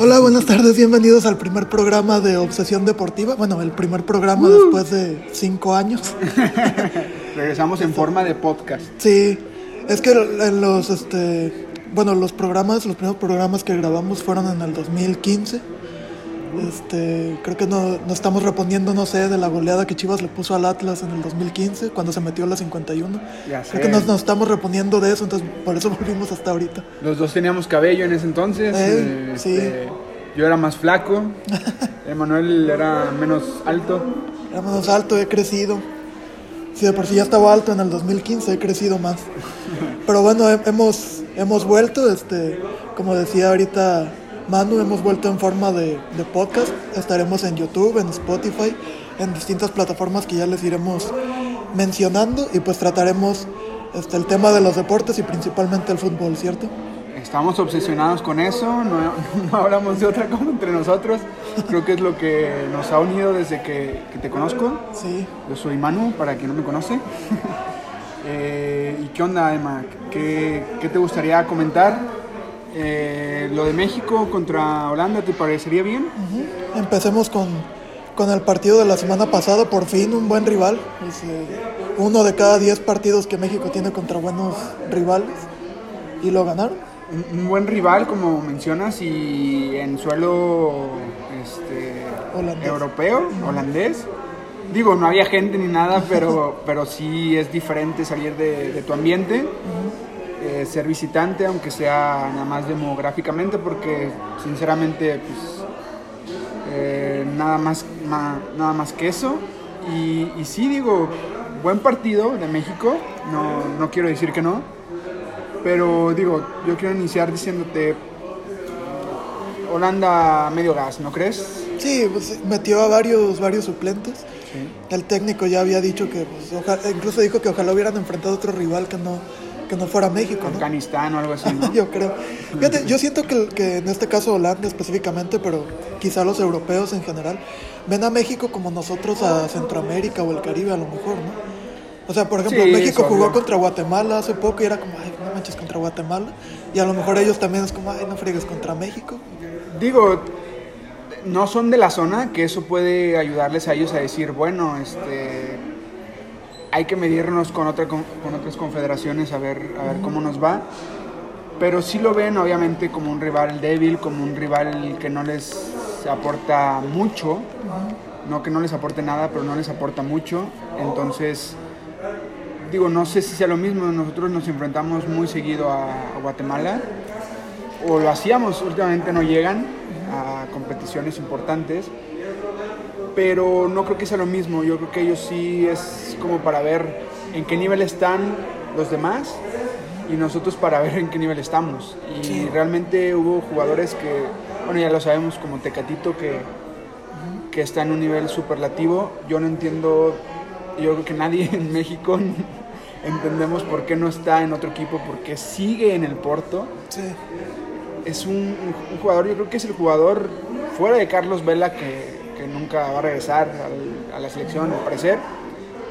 Hola, buenas tardes, bienvenidos al primer programa de Obsesión Deportiva. Bueno, el primer programa después de cinco años. Regresamos en forma de podcast. Sí, es que en los, este, bueno, los programas, los primeros programas que grabamos fueron en el 2015. Este, creo que no, nos estamos reponiendo, no sé, de la goleada que Chivas le puso al Atlas en el 2015, cuando se metió a la 51. Ya sé. Creo que nos, nos estamos reponiendo de eso, entonces por eso volvimos hasta ahorita. Los dos teníamos cabello en ese entonces. Eh, este, Yo era más flaco. Emanuel era menos alto. Era menos alto, he crecido. Si de por sí ya estaba alto en el 2015, he crecido más. Pero bueno, he- hemos, hemos vuelto, este, como decía ahorita Manu, hemos vuelto en forma de, de podcast. Estaremos en YouTube, en Spotify, en distintas plataformas que ya les iremos mencionando y pues trataremos este, el tema de los deportes y principalmente el fútbol, ¿cierto? Estamos obsesionados con eso. No, no hablamos de otra cosa entre nosotros. Creo que es lo que nos ha unido desde que, que te conozco. Sí. Yo soy Manu, para quien no me conoce. Eh, ¿Y qué onda, Emma? ¿Qué, qué te gustaría comentar? Eh, lo de México contra Holanda, ¿te parecería bien? Empecemos con, con el partido de la semana pasada, por fin un buen rival. Es, eh, uno de cada diez partidos que México tiene contra buenos rivales y lo ganaron. Un, un buen rival, como mencionas, y en suelo este, Holandés. europeo, holandés. Digo, no había gente ni nada, pero, pero sí es diferente salir de, de tu ambiente, eh, ser visitante, aunque sea nada más demográficamente, porque sinceramente, pues, eh, nada, más, nada más que eso. Y, y sí, digo, buen partido de México, no, no quiero decir que no, pero digo, yo quiero iniciar diciéndote, Holanda medio gas, ¿no crees? Sí, pues, metió a varios, varios suplentes. Sí. El técnico ya había dicho que, pues, oja- incluso dijo que ojalá hubieran enfrentado a otro rival que no, que no fuera México, ¿no? Afganistán o algo así, ¿no? Yo creo. Fíjate, yo siento que, que en este caso Holanda específicamente, pero quizá los europeos en general, ven a México como nosotros a Centroamérica o el Caribe a lo mejor, ¿no? O sea, por ejemplo, Sí, México jugó contra Guatemala hace poco y era como, ay, no manches contra Guatemala. Y a lo mejor ellos también es como, ay, no friegues contra México. Digo, no son de la zona, que eso puede ayudarles a ellos a decir, bueno, este, hay que medirnos con, otra, con, con otras confederaciones a ver, a ver cómo nos va. Pero sí lo ven obviamente como un rival débil, como un rival que no les aporta mucho. No que no les aporte nada, pero no les aporta mucho. Entonces, digo, no sé si sea lo mismo. Nosotros nos enfrentamos muy seguido a, a Guatemala. O lo hacíamos, últimamente no llegan a competiciones importantes. Pero no creo que sea lo mismo. Yo creo que ellos sí es como para ver en qué nivel están los demás y nosotros para ver en qué nivel estamos. Y realmente hubo jugadores que, bueno, ya lo sabemos, como Tecatito, que, que está en un nivel superlativo. Yo no entiendo, yo creo que nadie en México entendemos por qué no está en otro equipo, porque sigue en el Porto. Sí. Es un, un- un jugador, yo creo que es el jugador fuera de Carlos Vela que, que nunca va a regresar al- a la selección, al parecer.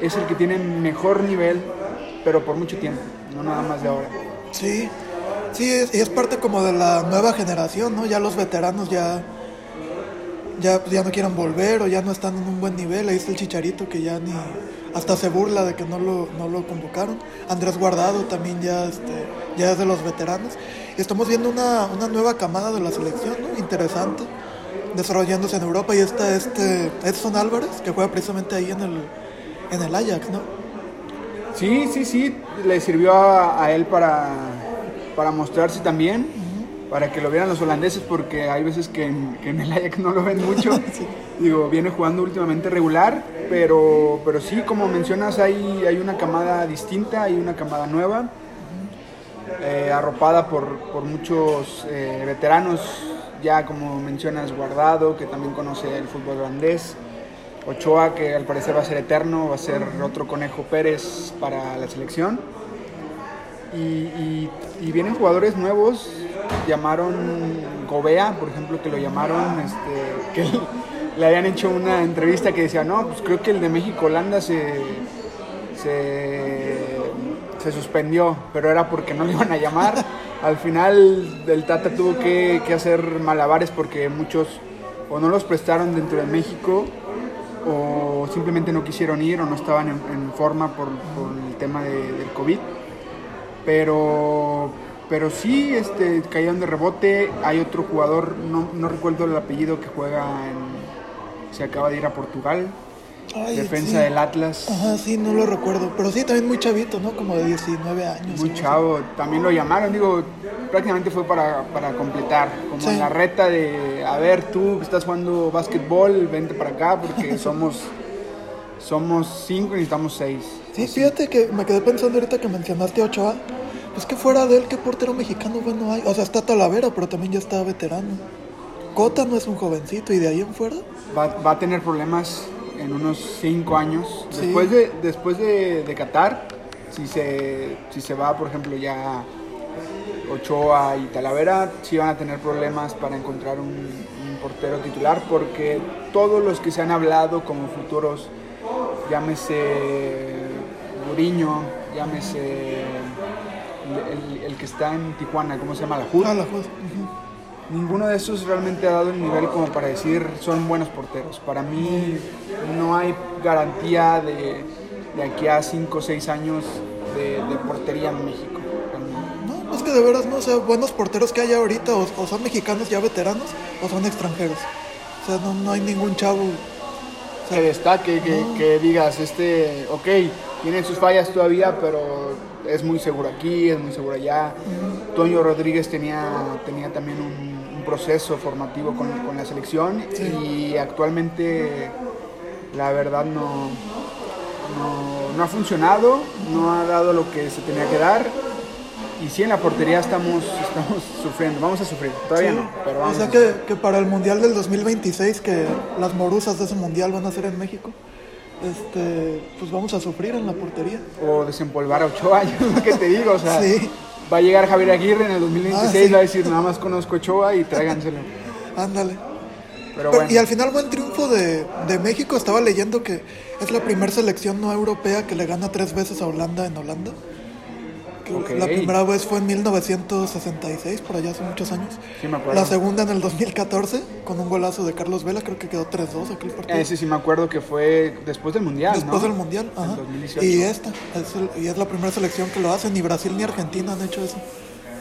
Es el que tiene mejor nivel, pero por mucho tiempo, no nada más de ahora. Sí, sí, es, y es parte como de la nueva generación, ¿no? Ya los veteranos ya, ya, ya no quieren volver o ya no están en un buen nivel. Ahí está el Chicharito que ya ni, hasta se burla de que no lo, no lo convocaron. Andrés Guardado también ya, este, ya es de los veteranos. Estamos viendo una, una nueva camada de la selección, ¿no? Interesante, desarrollándose en Europa. Y está este Edson Álvarez, que juega precisamente ahí en el, en el Ajax, ¿no? Sí, sí, sí, le sirvió a, a él para, para mostrarse también, para que lo vieran los holandeses, porque hay veces que en, que en el Ajax no lo ven mucho. Digo, viene jugando últimamente regular, pero, pero sí, como mencionas, hay, hay una camada distinta, hay una camada nueva, eh, arropada por, por muchos eh, veteranos, ya como mencionas, Guardado, que también conoce el fútbol holandés. Ochoa, que al parecer va a ser eterno, va a ser otro Conejo Pérez para la selección. Y, vienen jugadores nuevos, llamaron Gobea, por ejemplo, que lo llamaron, este, que le habían hecho una entrevista que decía, no, pues creo que el de México-Holanda se, se, suspendió, pero era porque no le iban a llamar. al final el Tata tuvo que hacer malabares porque muchos o no los prestaron dentro de México o simplemente no quisieron ir o no estaban en, forma por, el tema de, del COVID. Pero, pero sí este, cayeron de rebote. Hay otro jugador, no, no recuerdo el apellido, que juega en. Se acaba de ir a Portugal. Ay, defensa sí. del Atlas. Ajá, sí, no lo recuerdo. Pero sí, también muy chavito, ¿no? Como de 19 años. Muy chavo. También lo llamaron, digo, prácticamente fue para, para completar. Como Sí. en la reta de, a ver, tú que estás jugando básquetbol, vente para acá porque somos, somos cinco y necesitamos seis. Sí, fíjate que me quedé pensando ahorita que mencionaste a Ochoa. Pues que fuera de él, ¿qué portero mexicano bueno hay? O sea, está Talavera, pero también ya está veterano. Cota no es un jovencito y de ahí en fuera. Va, va a tener problemas en unos cinco años. Sí. Después de, después de, de Qatar, si se, si se va, por ejemplo, ya Ochoa y Talavera, sí van a tener problemas para encontrar un, un portero titular, porque todos los que se han hablado como futuros, llámese Guriño, llámese el, el- el que está en Tijuana, ¿cómo se llama? La Hood. Ah, la juez. Ujú. Ninguno de esos realmente ha dado el nivel como para decir son buenos porteros. Para mí no hay garantía de, de aquí a 5 o 6 años de, de portería en México. No, es que de veras no, o sea, buenos porteros que hay ahorita o, o son mexicanos ya veteranos o son extranjeros. O sea, no, no hay ningún chavo. O Que sea, destaque, que, que digas, este, ok, tiene sus fallas todavía, pero es muy seguro aquí, es muy seguro allá. Toño Rodríguez tenía, tenía también un proceso formativo con, con la selección Sí. y actualmente la verdad no, no, no ha funcionado, no ha dado lo que se tenía que dar. Y sí, en la portería estamos, estamos sufriendo, vamos a sufrir, todavía sí. no, pero o vamos sea a que, que para el Mundial del 2026, que las morusas de ese Mundial van a ser en México, este, pues vamos a sufrir en la portería. o desempolvar a Ochoa, yo es lo que te digo, o sea, Sí. Va a llegar Javier Aguirre en el 2026, Ah, sí. va a decir, nada más conozco Ochoa y tráiganselo. Ándale. Pero Pero- bueno, Y al final buen triunfo de, de México. Estaba leyendo que es la primera selección no europea que le gana tres veces a Holanda en Holanda. Que Ok. La primera vez fue en 1966, por allá hace muchos años. Sí, me acuerdo. La segunda en el 2014, con un golazo de Carlos Vela, creo que quedó 3-2 aquel partido. ese sí me acuerdo que fue después del Mundial, Después ¿no? del Mundial, ajá. 2018. Y esta, es el- y es la primera selección que lo hace. Ni Brasil ni Argentina han hecho eso.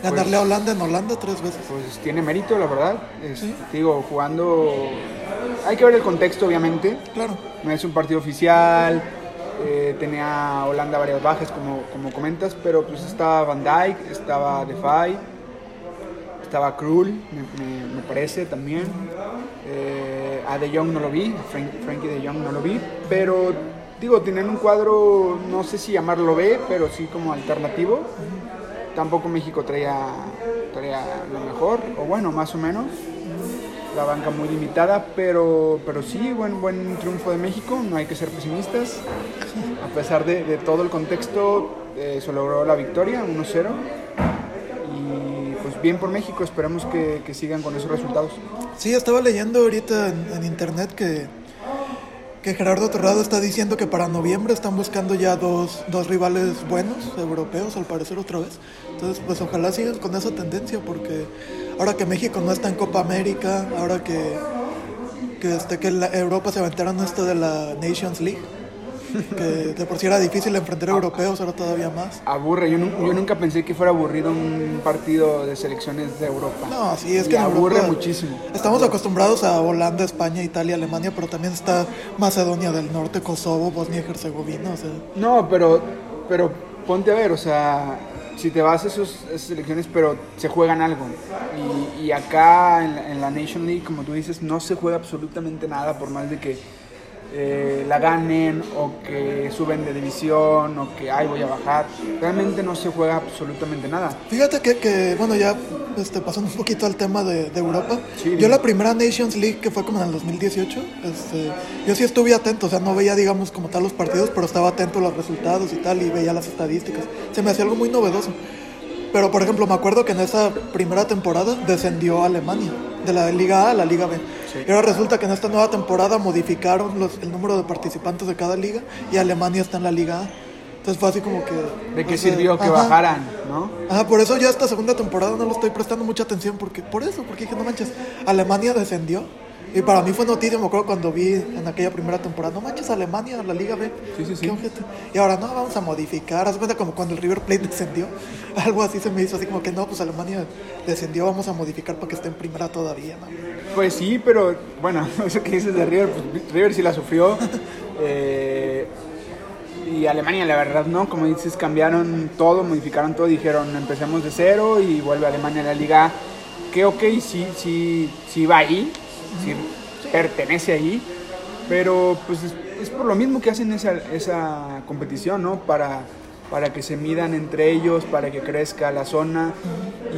Ganarle Pues- a Holanda en Holanda tres veces. Pues tiene mérito, la verdad. Es- Sí. Digo, jugando... Hay que ver el contexto, obviamente. Claro. No es un partido oficial. Eh, tenía Holanda varias bajas, como, como comentas, pero pues estaba Van Dijk, estaba Defy, estaba Krul, me, me- parece también. Eh, a De Jong no lo vi, Frank- Frankie De Jong no lo vi, pero digo, tienen un cuadro, no sé si llamarlo B, pero sí como alternativo. Tampoco México traía, traía lo mejor, o bueno, más o menos la banca muy limitada, pero, pero sí, buen, buen triunfo de México, no hay que ser pesimistas. A pesar de, todo el contexto, eh, se logró la victoria, 1-0. Y pues bien por México, esperamos que, que sigan con esos resultados. Sí, estaba leyendo ahorita en, en internet que, que Gerardo Torrado está diciendo que para noviembre están buscando ya dos, dos rivales buenos, europeos al parecer otra vez. Entonces, pues ojalá sigan con esa tendencia porque ahora que México no está en Copa América, ahora que, que, este, que la Europa se aventaron esto de la Nations League, que de por sí era difícil enfrentar a europeos, ahora todavía más. Aburre, yo, yo nunca pensé que fuera aburrido un partido de selecciones de Europa. No, sí, es que aburre Europa muchísimo. Estamos acostumbrados a Holanda, España, Italia, Alemania, pero también está Macedonia del Norte, Kosovo, Bosnia y Herzegovina. O sea, No, pero, pero ponte a ver, o sea, si te vas a esos, esas selecciones, pero se juegan algo. Y, y acá en la, en la Nation League, como tú dices, no se juega absolutamente nada, por más de que eh, la ganen o que suben de división o que, ay, voy a bajar. Realmente no se juega absolutamente nada. fíjate que, que, bueno, ya este, pasando un poquito al tema de, de Europa. Sí, yo la primera Nations League, que fue como en el 2018, este, yo sí estuve atento, o sea, no veía, digamos, como tal los partidos, pero estaba atento a los resultados y tal, y veía las estadísticas. Se me hacía algo muy novedoso. Pero, por ejemplo, me acuerdo que en esa primera temporada descendió Alemania, de la Liga A a la Liga B. Sí. Y ahora resulta que en esta nueva temporada modificaron los- el número de participantes de cada liga y Alemania está en la Liga A. Entonces fue así como que... ¿De qué o sea, sirvió que ajá. bajaran, no? Ajá, por eso yo esta segunda temporada no le estoy prestando mucha atención, porque por eso, porque dije, no manches, Alemania descendió. Y para mí fue noticia, me acuerdo cuando vi en aquella primera temporada, no manches, Alemania, la Liga B. Sí, sí, sí. Y ahora no, vamos a modificar. Haz cuenta como cuando el River Plate descendió. Algo así se me hizo, así como que no, pues Alemania descendió, vamos a modificar para que esté en primera todavía. ¿no? Pues sí, pero bueno, eso que dices de River, pues River sí la sufrió. eh, y Alemania, la verdad, no. Como dices, cambiaron todo, modificaron todo. Dijeron, empecemos de cero y vuelve Alemania a la liga. Que ok, sí, sí, sí va ahí, sí pertenece ahí. Pero pues es, es por lo mismo que hacen esa, esa competición, ¿no? Para, para que se midan entre ellos, para que crezca la zona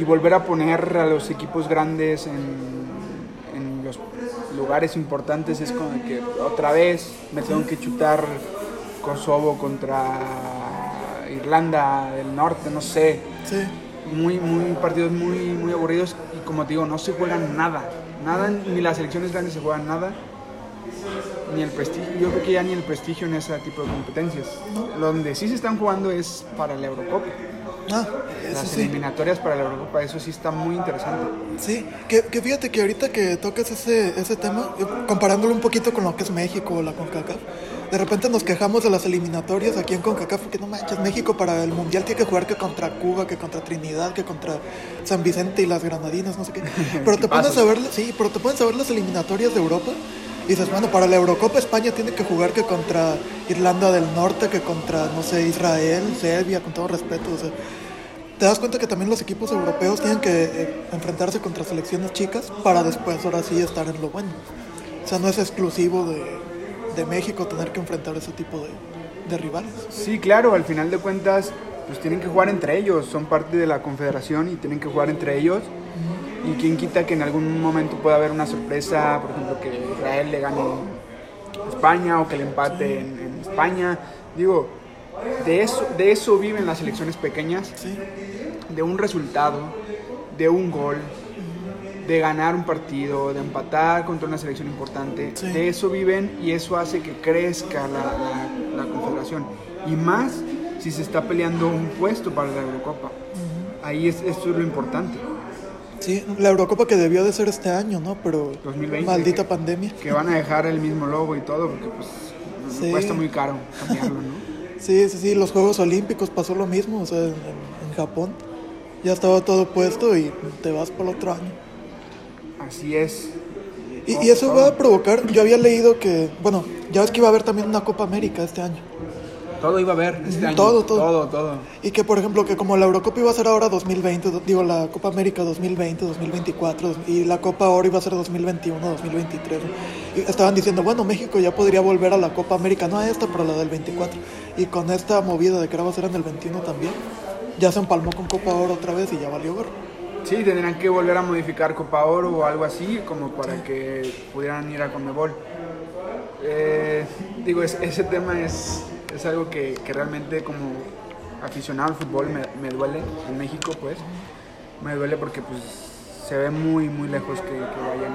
y volver a poner a los equipos grandes en, en los lugares importantes. Es como que otra vez me tengo que chutar Kosovo contra Irlanda del Norte, no sé. Sí, Muy, muy partidos muy, muy aburridos y como te digo, no se juegan nada. Nada, ni las selecciones grandes se juegan nada. Ni el prestigio, yo creo que ya ni el prestigio en ese tipo de competencias. Donde sí se están jugando es para la Eurocopa. ah, eso Las sí. eliminatorias para la Eurocopa, eso sí está muy interesante. Sí, que, que fíjate que ahorita que tocas ese, ese tema, comparándolo un poquito con lo que es México o la CONCACAF, de repente nos quejamos de las eliminatorias aquí en CONCACAF, porque no manches, México para el Mundial tiene que jugar que contra Cuba, que contra Trinidad, que contra San Vicente y las Granadinas, no sé qué. Pero te pones a ver, sí, pero te pones a ver las eliminatorias de Europa y dices, bueno, para la Eurocopa España tiene que jugar que contra Irlanda del Norte, que contra, no sé, Israel, Serbia, con todo respeto, o sea, te das cuenta que también los equipos europeos tienen que eh, enfrentarse contra selecciones chicas para después ahora sí estar en lo bueno. O sea, no es exclusivo de, de México tener que enfrentar ese tipo de, de rivales. Sí, claro, al final de cuentas, pues tienen que jugar entre ellos, son parte de la confederación y tienen que jugar entre ellos. Y quién quita que en algún momento pueda haber una sorpresa, por ejemplo, que Israel le gane a España o que le empate en, en España. Digo, de eso, de eso viven las selecciones pequeñas, Sí, de un resultado, de un gol, de ganar un partido, de empatar contra una selección importante. Sí. De eso viven y eso hace que crezca la, la- la confederación. Y más si se está peleando un puesto para la Eurocopa. Ahí es, esto es lo importante. sí, la Eurocopa que debió de ser este año, ¿no? Pero 2020. maldita pandemia. Que van a dejar el mismo logo y todo porque pues Sí. cuesta muy caro cambiarlo, ¿no? Sí, sí, sí, los Juegos Olímpicos pasó lo mismo, o sea, en, en Japón ya estaba todo puesto y te vas por el otro año. Así es. Y, y eso va a provocar, yo había leído que, bueno, ya ves que iba a haber también una Copa América este año. Todo iba a haber este año. Todo, todo. Todo, todo. Y que, por ejemplo, que como la Eurocopa iba a ser ahora 2020, do- digo, la Copa América 2020, 2024, dos- y la Copa Oro iba a ser 2021, 2023. Y estaban diciendo, bueno, México ya podría volver a la Copa América, no a esta, pero a la del 24. Y con esta movida de que ahora va a ser en el 21 también, ya se empalmó con Copa Oro otra vez y ya valió gorro. Sí, tendrán que volver a modificar Copa Oro o algo así, como para que pudieran ir a Conmebol. Eh, digo, es- ese tema es, es algo que, que realmente como aficionado al fútbol me, duele, en México pues, me duele porque pues se ve muy, muy lejos que, vayan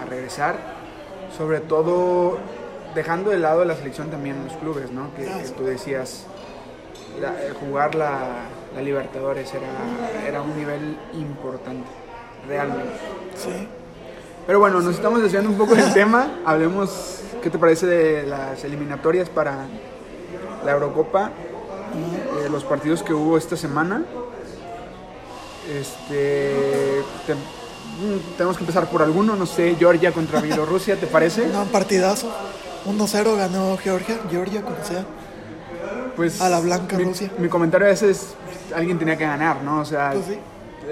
a, regresar, sobre todo dejando de lado la selección también los clubes, ¿no? Que tú decías, la- eh, jugar la, la Libertadores era, era un nivel importante, realmente. Sí. Pero bueno, nos estamos desviando un poco del tema. Hablemos, ¿qué te parece de las eliminatorias para la Eurocopa? Eh, los partidos que hubo esta semana. Este, te- mm, tenemos que empezar por alguno, no sé, Georgia contra Bielorrusia, ¿te parece? No, un partidazo. 1-0 ganó Georgia, Georgia, como sea. Pues A la blanca mi, Rusia. Mi comentario a ese es, alguien tenía que ganar, ¿no? O sea, Pues sí.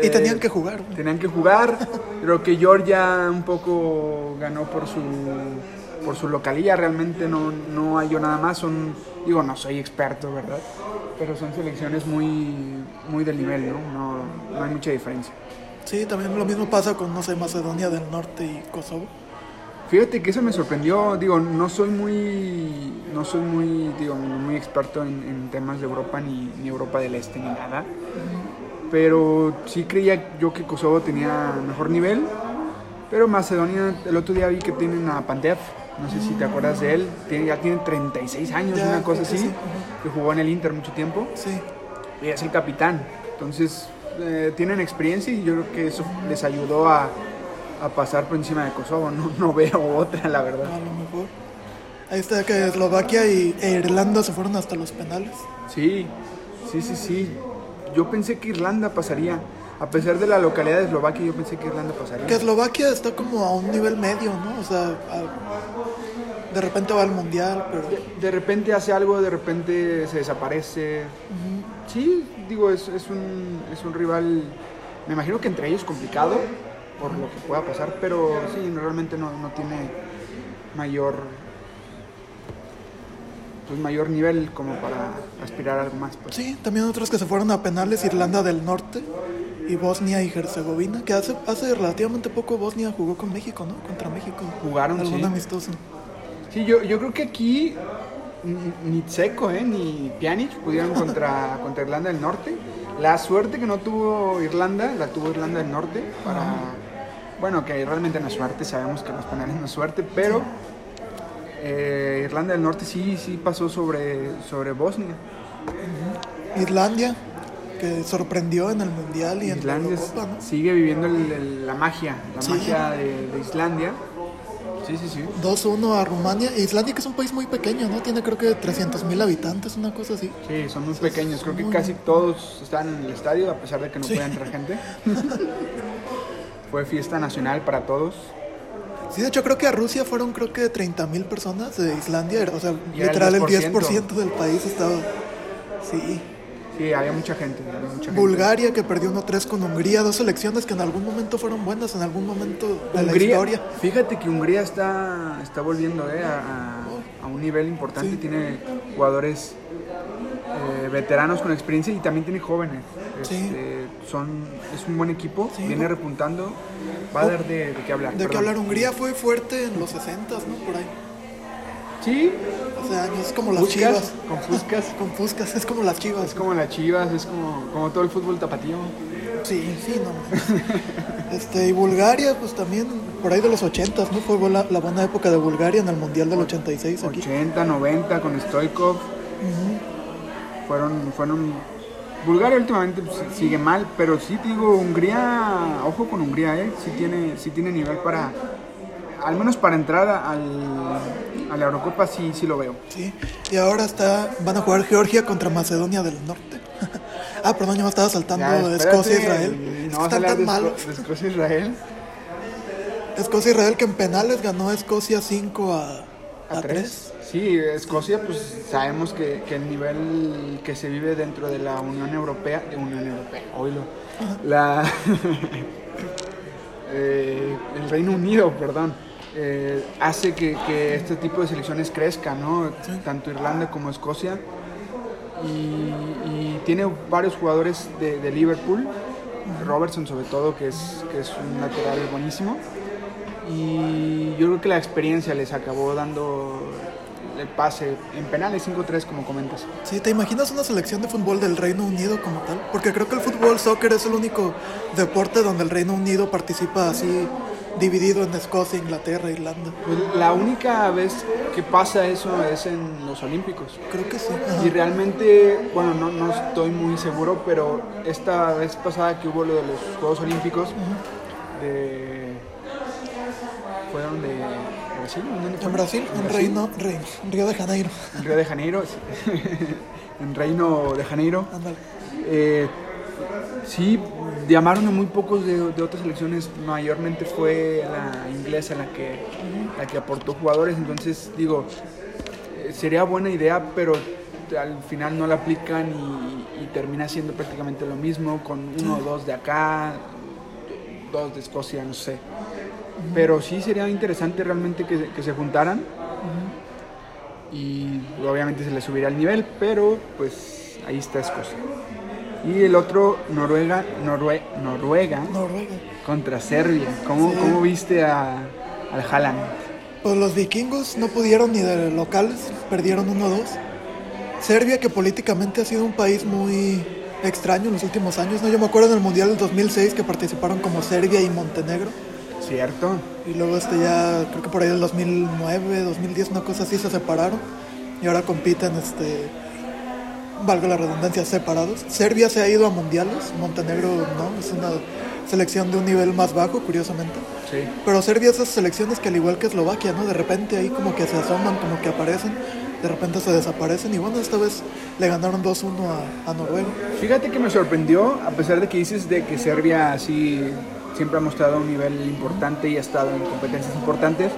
Y eh, tenían que jugar. Tenían que jugar. Creo que Georgia un poco ganó por su por su localía. Realmente no, no hay yo nada más. Son, digo, no soy experto, ¿verdad? Pero son selecciones muy, muy del nivel, ¿no? No, no hay mucha diferencia. Sí, también lo mismo pasa con, no sé, Macedonia del Norte y Kosovo. Fíjate que eso me sorprendió, digo, no soy muy, no soy muy, digo, muy experto en, en temas de Europa ni, ni Europa del Este ni nada, pero sí creía yo que Kosovo tenía mejor nivel, pero Macedonia, el otro día vi que tienen a Pantev, No sé si te acuerdas de él. Tiene, ya tiene 36 años, Ya, una cosa así. sí. Que jugó en el Inter mucho tiempo. Sí. Y es el capitán. Entonces, eh, tienen experiencia y yo creo que eso les ayudó a, a pasar por encima de Kosovo. No, no veo otra, la verdad. A lo mejor. Ahí está que Eslovaquia y, e Irlanda se fueron hasta los penales. Sí, sí, sí, sí. Yo pensé que Irlanda pasaría. A pesar de la localidad de Eslovaquia, yo pensé que Irlanda pasaría. Que Eslovaquia está como a un nivel medio, ¿no? O sea, a- de repente va al mundial, pero De, de repente hace algo, de repente se desaparece. Sí, digo, es, es, un, es un rival, me imagino que entre ellos complicado por lo que pueda pasar, pero sí, realmente no, no tiene mayor pues mayor nivel como para aspirar a algo más. Pues. sí, también otros que se fueron a penales, Irlanda del Norte y Bosnia y Herzegovina, que hace, hace relativamente poco Bosnia jugó con México, ¿no? Contra México. Jugaron, Algún sí. amistoso. Sí, yo, yo creo que aquí ni- Tseco eh, ni Pjanic pudieron contra, contra Irlanda del Norte. La suerte que no tuvo Irlanda, la tuvo Irlanda del Norte para... Bueno, que realmente no es suerte, sabemos que los penales no es suerte, pero eh, Irlanda del Norte sí, sí pasó sobre, sobre Bosnia. Islandia, que sorprendió en el mundial y Islandia en la Eurocopa, ¿no? sigue viviendo el- el- la magia, la Sí. magia de, de Islandia. Sí, sí, sí. 2-1 a Rumania. Islandia, que es un país muy pequeño, ¿no? Tiene creo que 300 mil habitantes, una cosa así. Sí, son muy pequeños. Creo que casi todos están en el estadio, a pesar de que no Sí. pueda entrar gente. Fue fiesta nacional para todos. Sí, de hecho creo que a Rusia fueron creo que 30 mil personas de Islandia, o sea, era el literal el 10%. 10% del país estaba... Sí. Sí, había mucha gente. había mucha gente. Bulgaria que perdió 1-3 con Hungría, dos selecciones que en algún momento fueron buenas, en algún momento de la Hungría, historia. fíjate que Hungría está, está volviendo eh, a, a- a un nivel importante. Sí. Tiene jugadores eh, veteranos con experiencia y también tiene jóvenes. Sí. Este, son, es un buen equipo, Sí. viene repuntando. Va a dar de, de qué hablar. De perdón. hablar, Hungría fue fuerte en los 60, ¿no? Por ahí. Sí, Hace años, es como las chivas. con Fuscas. Con Fuscas, es como las chivas. Es como las chivas, es como, como todo el fútbol tapatío. Sí, sí, no. Este, y Bulgaria, pues también por ahí de los 80, ¿no? Fue la, la buena época de Bulgaria en el Mundial del 86 aquí. 80, 90 con Stoikov. Fueron, fueron. Bulgaria últimamente pues, sigue mal, pero sí te digo, Hungría, ojo con Hungría, ¿eh? Sí tiene, sí tiene nivel para, al menos para entrar al, a la Eurocopa, sí, sí lo veo. Sí, y ahora está, van a jugar Georgia contra Macedonia del Norte. ah, perdón, ya me estaba saltando Ya, Escocia Israel. No Están tan de, malos. De Escocia Israel. Escocia Israel que en penales ganó a Escocia 5 a, A a 3. tres. Sí, Escocia, pues sabemos que, que el nivel que se vive dentro de la Unión Europea, de Unión Europea, oílo, la, eh, el Reino Unido, perdón, eh, hace que, que este tipo de selecciones crezcan, ¿no? Tanto Irlanda como Escocia. Y, y tiene varios jugadores de, de Liverpool, Robertson sobre todo, que es, que es un lateral buenísimo. Y yo creo que la experiencia les acabó dando el pase en penales 5-3, como comentas. Sí, ¿te imaginas una selección de fútbol del Reino Unido como tal? Porque creo que el fútbol soccer es el único deporte donde el Reino Unido participa así dividido en Escocia, Inglaterra, Irlanda. Pues la única vez que pasa eso es en los Olímpicos. Creo que sí. ajá. Y realmente, bueno, no, no estoy muy seguro, pero esta vez pasada que hubo lo de los Juegos Olímpicos, de... ¿Fueron de Brasil? ¿Dónde En? Brasil, en Reino, Reino, Río de Janeiro. En Río de Janeiro, en Reino de Janeiro. Ándale. Eh, sí, llamaron a muy pocos de, de otras selecciones, mayormente fue la inglesa la que, la que aportó jugadores, entonces digo, eh, sería buena idea, pero al final no la aplican y, y termina siendo prácticamente lo mismo, con uno o dos de acá, dos de Escocia, no sé. Pero sí sería interesante realmente que, que se juntaran y obviamente se le subirá el nivel, pero pues ahí está Escocia. Y el otro, Noruega, Norue- Noruega Noruega. contra Serbia. ¿Cómo, Sí. cómo viste a, al Haaland? Pues los vikingos no pudieron ni de locales, perdieron 1-2. Serbia, que políticamente ha sido un país muy extraño en los últimos años, ¿no? Yo me acuerdo en el Mundial del 2006 que participaron como Serbia y Montenegro. Cierto. Y luego este ya, creo que por ahí del 2009, 2010, una cosa así, se separaron. Y ahora compiten, este, valga la redundancia, separados. Serbia se ha ido a mundiales, Montenegro no, es una selección de un nivel más bajo, curiosamente. Sí. Pero Serbia esas selecciones que al igual que Eslovaquia, ¿no? De repente ahí como que se asoman, como que aparecen, de repente se desaparecen y bueno, esta vez le ganaron 2-1 a, a Noruega. Fíjate que me sorprendió, a pesar de que dices de que Serbia sí siempre ha mostrado un nivel importante y ha estado en competencias importantes.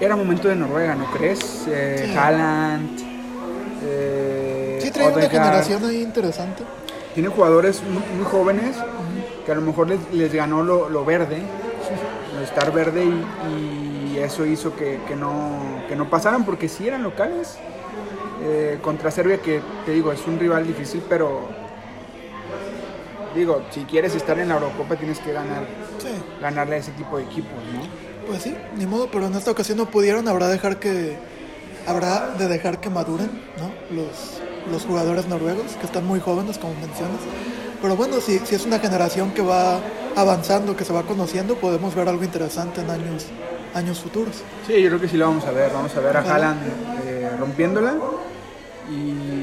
Era momento de Noruega, ¿no crees? Eh, Sí. Haaland. eh, Sí, trae una generación ahí interesante. Tiene jugadores muy, muy jóvenes que a lo mejor les, les ganó lo, lo verde, lo estar verde y, y eso hizo que, que no, que no pasaran porque sí eran locales. Eh, contra Serbia que te digo es un rival difícil pero digo si quieres estar en la Eurocopa tienes que ganar Sí, ganarle a ese tipo de equipos ¿no? pues sí, ni modo, pero en esta ocasión no pudieron, habrá dejar que habrá de dejar que maduren, ¿no? Los, los jugadores noruegos que están muy jóvenes como mencionas. Pero bueno, si, si es una generación que va avanzando, que se va conociendo, podemos ver algo interesante en años años futuros. Sí, yo creo que sí lo vamos a ver. Vamos a ver a. Haaland eh, rompiéndola. Y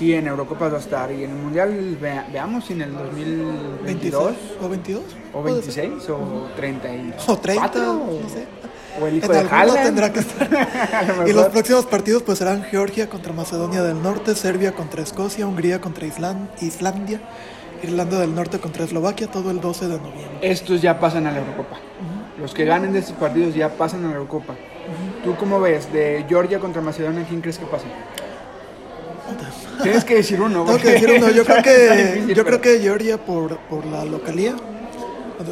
sí, en Eurocopa va a estar. Y en el Mundial vea- veamos si en el 2022 26 o 22 o puede ser. 26 o 30 y o 30, cuatro, no sé. O el hijo En de alguno tendrá que estar. Y los próximos partidos pues serán Georgia contra Macedonia del Norte, Serbia contra Escocia, Hungría contra Islan- Islandia, Irlanda del Norte contra Eslovaquia, todo el 12 de noviembre. Estos ya pasan a la Eurocopa. Los que ganen de estos partidos ya pasan a la Eurocopa. ¿Tú cómo ves? De Georgia contra Macedonia, ¿quién crees que pasa? Tienes que decir uno. Tengo que porque decir uno, yo creo que, yo creo que Georgia por, por la localía.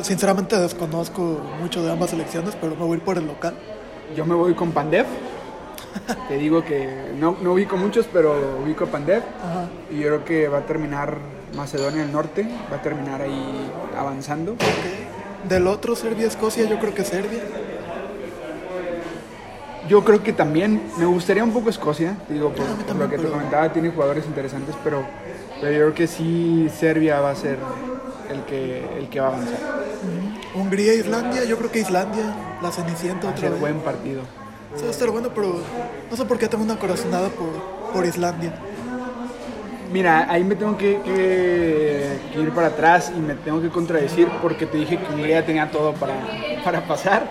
Sinceramente desconozco mucho de ambas selecciones, pero me voy a ir por el local. Yo me voy con Pandev. Te digo que no, no ubico muchos, pero ubico a Pandev. Ajá. Y yo creo que va a terminar Macedonia del Norte. Va a terminar ahí avanzando. Del otro, Serbia-Escocia, yo creo que Serbia. Yo creo que también me gustaría un poco Escocia. Digo, por, lo que te comentaba, tiene jugadores interesantes, pero, pero yo creo que sí Serbia va a ser el que, el que va a avanzar. Hungría, Islandia, yo creo que Islandia, la Cenicienta Va a otra ser vez. buen partido. Sí, va a estar bueno, pero no sé por qué tengo una corazonada por, por Islandia. Mira, ahí me tengo que, que- que ir para atrás y me tengo que contradecir porque te dije que Hungría tenía todo para, para pasar,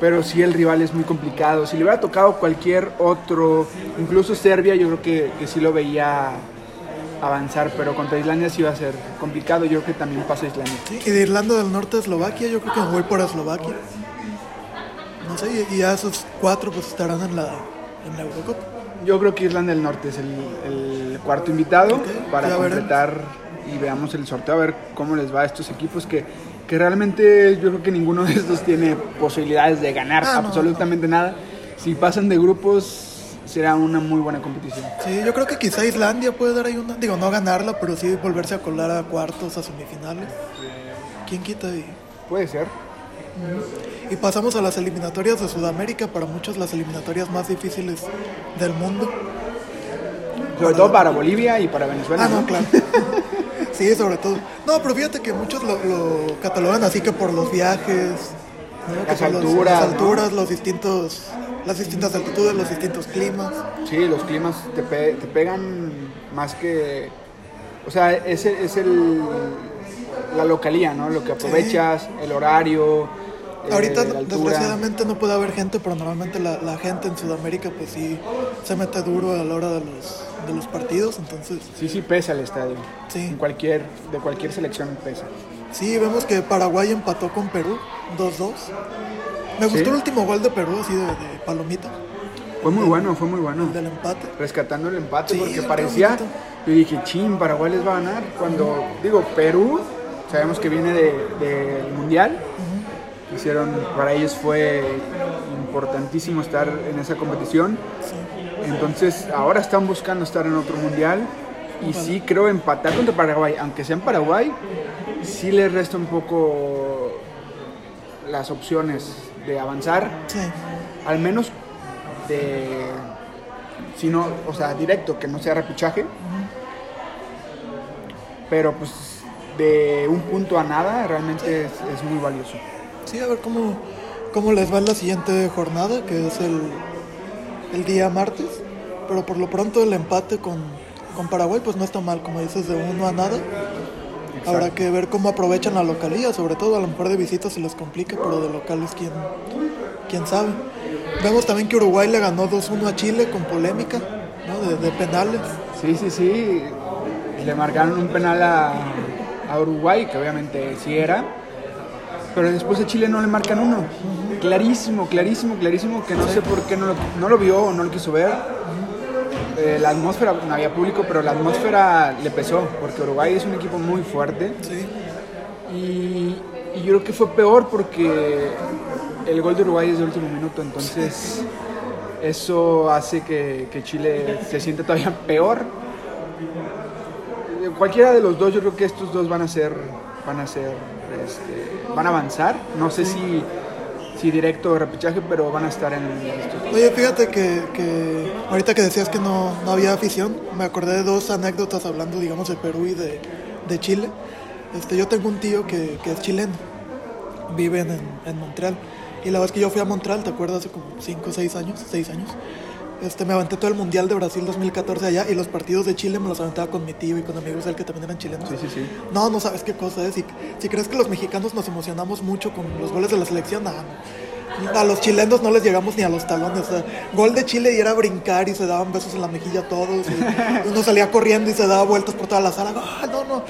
pero sí el rival es muy complicado. Si le hubiera tocado cualquier otro, incluso Serbia, yo creo que, que sí lo veía avanzar, pero contra Islandia sí va a ser complicado. Yo creo que también pasa Islandia. Sí, y de Irlanda del Norte a Eslovaquia, yo creo que voy por Eslovaquia. No sé, y, ya esos cuatro pues estarán en la, en la Eurocopa. Yo creo que Irlanda del Norte es el, el cuarto invitado para veremos. completar y veamos el sorteo a ver cómo les va a estos equipos que, que realmente yo creo que ninguno de estos tiene posibilidades de ganar Ah, no, absolutamente nada. Si pasan de grupos será una muy buena competición. Sí, yo creo que quizá Islandia puede dar ahí una, digo, no ganarla, pero sí volverse a colar a cuartos, a semifinales. ¿Quién quita ahí? Puede ser. Y pasamos a las eliminatorias de Sudamérica, para muchos las eliminatorias más difíciles del mundo. Sobre todo para Bolivia y para Venezuela. Ah, no, ¿no? claro. Sí, sobre todo. No, pero fíjate que muchos lo, lo catalogan así que por los viajes, ¿no? Que Las por los- alturas, las ¿no? alturas, los distintos, las distintas altitudes, los distintos climas. Sí, los climas te, pe- te pegan más que... O sea, es, el- es el, la localía, ¿no? Lo que aprovechas, el horario, Ahorita, altura. desgraciadamente, no puede haber gente, pero normalmente la, la gente en Sudamérica, pues sí, se mete duro a la hora de los, de los partidos. Entonces, Sí, sí pesa el estadio. Sí. En cualquier, de cualquier selección pesa. sí, vemos que Paraguay empató con Perú 2-2. Me gustó Sí. el último gol de Perú, así de, de palomita, Fue muy bueno, fue muy bueno. el del empate. Rescatando el empate Sí, porque parecía... Yo dije, chin, Paraguay les va a ganar. Cuando, digo, Perú, sabemos que viene de- del Mundial. Hicieron, para ellos fue importantísimo estar en esa competición. Entonces, ahora están buscando estar en otro mundial. Y sí creo empatar contra Paraguay, aunque sea en Paraguay, sí les resta un poco las opciones de avanzar, Sí. al menos de, si no, o sea, directo, que no sea repechaje. Pero pues de un punto a nada realmente es, es muy valioso. Sí, a ver cómo, cómo les va en la siguiente jornada, que es el, el día martes. Pero por lo pronto el empate con, con Paraguay pues no está mal, como dices, de uno a nada. Habrá que ver cómo aprovechan la localía, sobre todo a lo mejor de visitas se les complica, pero de locales quién, quién sabe. Vemos también que Uruguay le ganó 2-1 a Chile con polémica, ¿no? de, de penales. Sí, sí, sí. Le marcaron un penal a, a Uruguay, que obviamente sí era. Pero después a Chile no le marcan uno. Clarísimo, clarísimo, clarísimo, que no sé por qué no lo, no lo vio o no lo quiso ver. Eh, la atmósfera, no había público, pero la atmósfera le pesó, porque Uruguay es un equipo muy fuerte. Sí. Y, y yo creo que fue peor porque el gol de Uruguay es de último minuto, entonces eso hace que, que Chile se sienta todavía peor. Eh, Cualquiera de los dos, yo creo que estos dos van a ser, van a ser, este, van a avanzar. No sé si, si directo o repechaje, pero van a estar en dos. Oye, fíjate que, que ahorita que decías que no, no había afición, me acordé de dos anécdotas hablando, digamos, de Perú y de, de Chile. Este, yo tengo un tío que, que es chileno, vive en, en Montreal. Y la vez que yo fui a Montreal, ¿te acuerdas? Hace como 5 o 6 años, 6 años. Este, me aventé todo el Mundial de Brasil 2014 allá y los partidos de Chile me los aventaba con mi tío y con amigos de él que también eran chilenos. Sí, sí, sí. No, no sabes qué cosa es. Si, si crees que los mexicanos nos emocionamos mucho con los goles de la selección, nada. A los chilenos no les llegamos ni a los talones. O sea, gol de Chile y era brincar y se daban besos en la mejilla todos. y uno salía corriendo y se daba vueltas por toda la sala. Ah, no, no.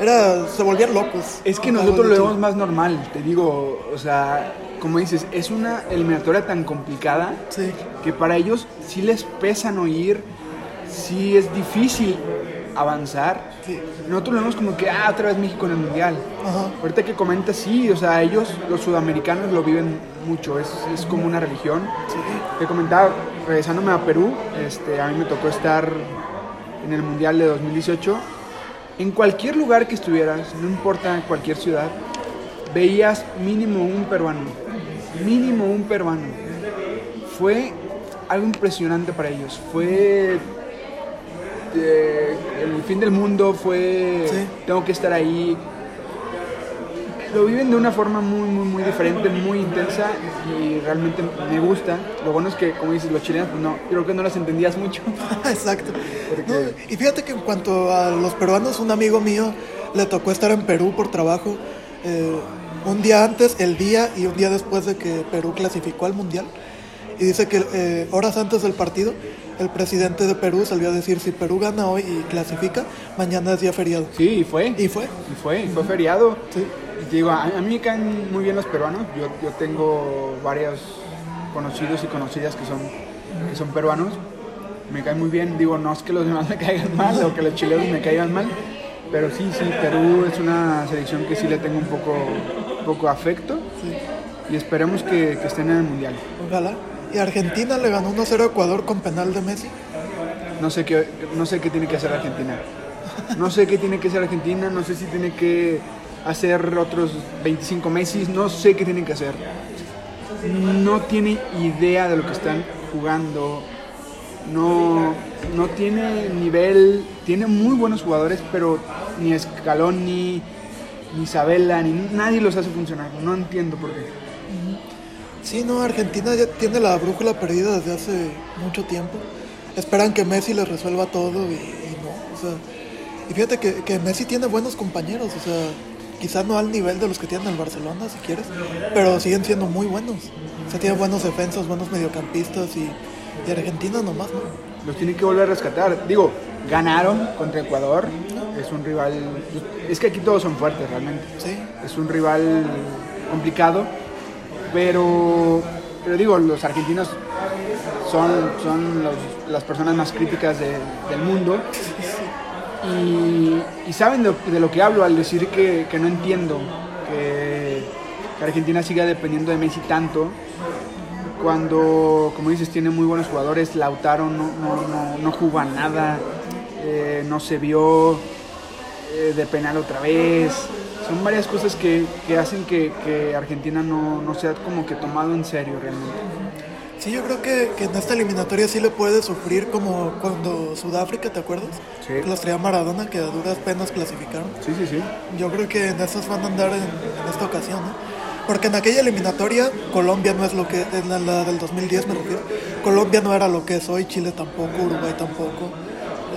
Era, se volvían locos. Es que nosotros lo vemos más normal, te digo, o sea, como dices, es una eliminatoria tan complicada Sí. que para ellos sí les pesa no ir, sí es difícil avanzar. Sí. Nosotros lo vemos como que, ah, otra vez México en el Mundial. Ajá. Ahorita que comentas, sí, o sea, ellos, los sudamericanos, lo viven mucho, es, es como una religión. Sí. Te comentaba, regresándome a Perú, este, a mí me tocó estar en el Mundial de 2018. En cualquier lugar que estuvieras, no importa en cualquier ciudad, veías mínimo un peruano. Mínimo un peruano. Fue algo impresionante para ellos. Fue eh, el fin del mundo, fue Sí. tengo que estar ahí. Lo viven de una forma muy, muy, muy diferente, muy intensa y realmente me gusta. Lo bueno es que, como dices, los chilenos, pues no, yo creo que no las entendías mucho. Exacto. Porque- No, y fíjate que en cuanto a los peruanos, un amigo mío le tocó estar en Perú por trabajo eh, un día antes, el día y un día después de que Perú clasificó al Mundial. Y dice que eh, horas antes del partido, el presidente de Perú salió a decir, si Perú gana hoy y clasifica, mañana es día feriado. Sí, y fue. Y fue. Y fue, y fue feriado. Sí. Digo, a, mí me caen muy bien los peruanos. Yo, yo tengo varios conocidos y conocidas que son, que son peruanos. Me caen muy bien. Digo, no es que los demás me caigan mal o que los chilenos me caigan mal. Pero sí, sí, Perú es una selección que sí le tengo un poco, poco afecto. Sí. Y esperemos que, que estén en el Mundial. Ojalá. Y Argentina le ganó 1-0 a Ecuador con penal de Messi. No sé, qué, no sé qué tiene que hacer Argentina. No sé qué tiene que hacer Argentina, no sé si tiene que hacer otros 25 Messi, no sé qué tienen que hacer. No tiene idea de lo que están jugando, no, no tiene nivel, tiene muy buenos jugadores, pero ni Scaloni, ni Isabela, ni nadie los hace funcionar. No entiendo por qué. Sí, no, Argentina ya tiene la brújula perdida desde hace mucho tiempo. Esperan que Messi les resuelva todo y, y no. O sea, y fíjate que, que Messi tiene buenos compañeros, o sea, quizás no al nivel de los que tienen el Barcelona, si quieres, pero siguen siendo muy buenos. O sea, tiene buenos defensas, buenos mediocampistas y, y Argentina nomás, ¿no? los tienen que volver a rescatar. Digo, ganaron contra Ecuador, es un rival, es que aquí todos son fuertes realmente. Sí, Es un rival complicado, pero, pero digo, los argentinos son, son los- las personas más críticas de- del mundo y, saben de, lo que hablo al decir que, que no entiendo que, Argentina siga dependiendo de Messi tanto cuando, como dices, tiene muy buenos jugadores. Lautaro no, no, no, no jugó nada, eh, no se vio eh, de penal otra vez. Son varias cosas que, que hacen que, que Argentina no, no sea como que tomado en serio realmente. Sí, yo creo que, que en esta eliminatoria sí le puede sufrir como cuando Sudáfrica, ¿te acuerdas? Sí. Que los traía Maradona, que a duras penas clasificaron. Sí, sí, sí. Yo creo que en esas van a andar en, en esta ocasión, ¿no? Porque en aquella eliminatoria Colombia no es lo que, en la, la del 2010 me refiero, Colombia no era lo que es hoy, Chile tampoco, Uruguay tampoco,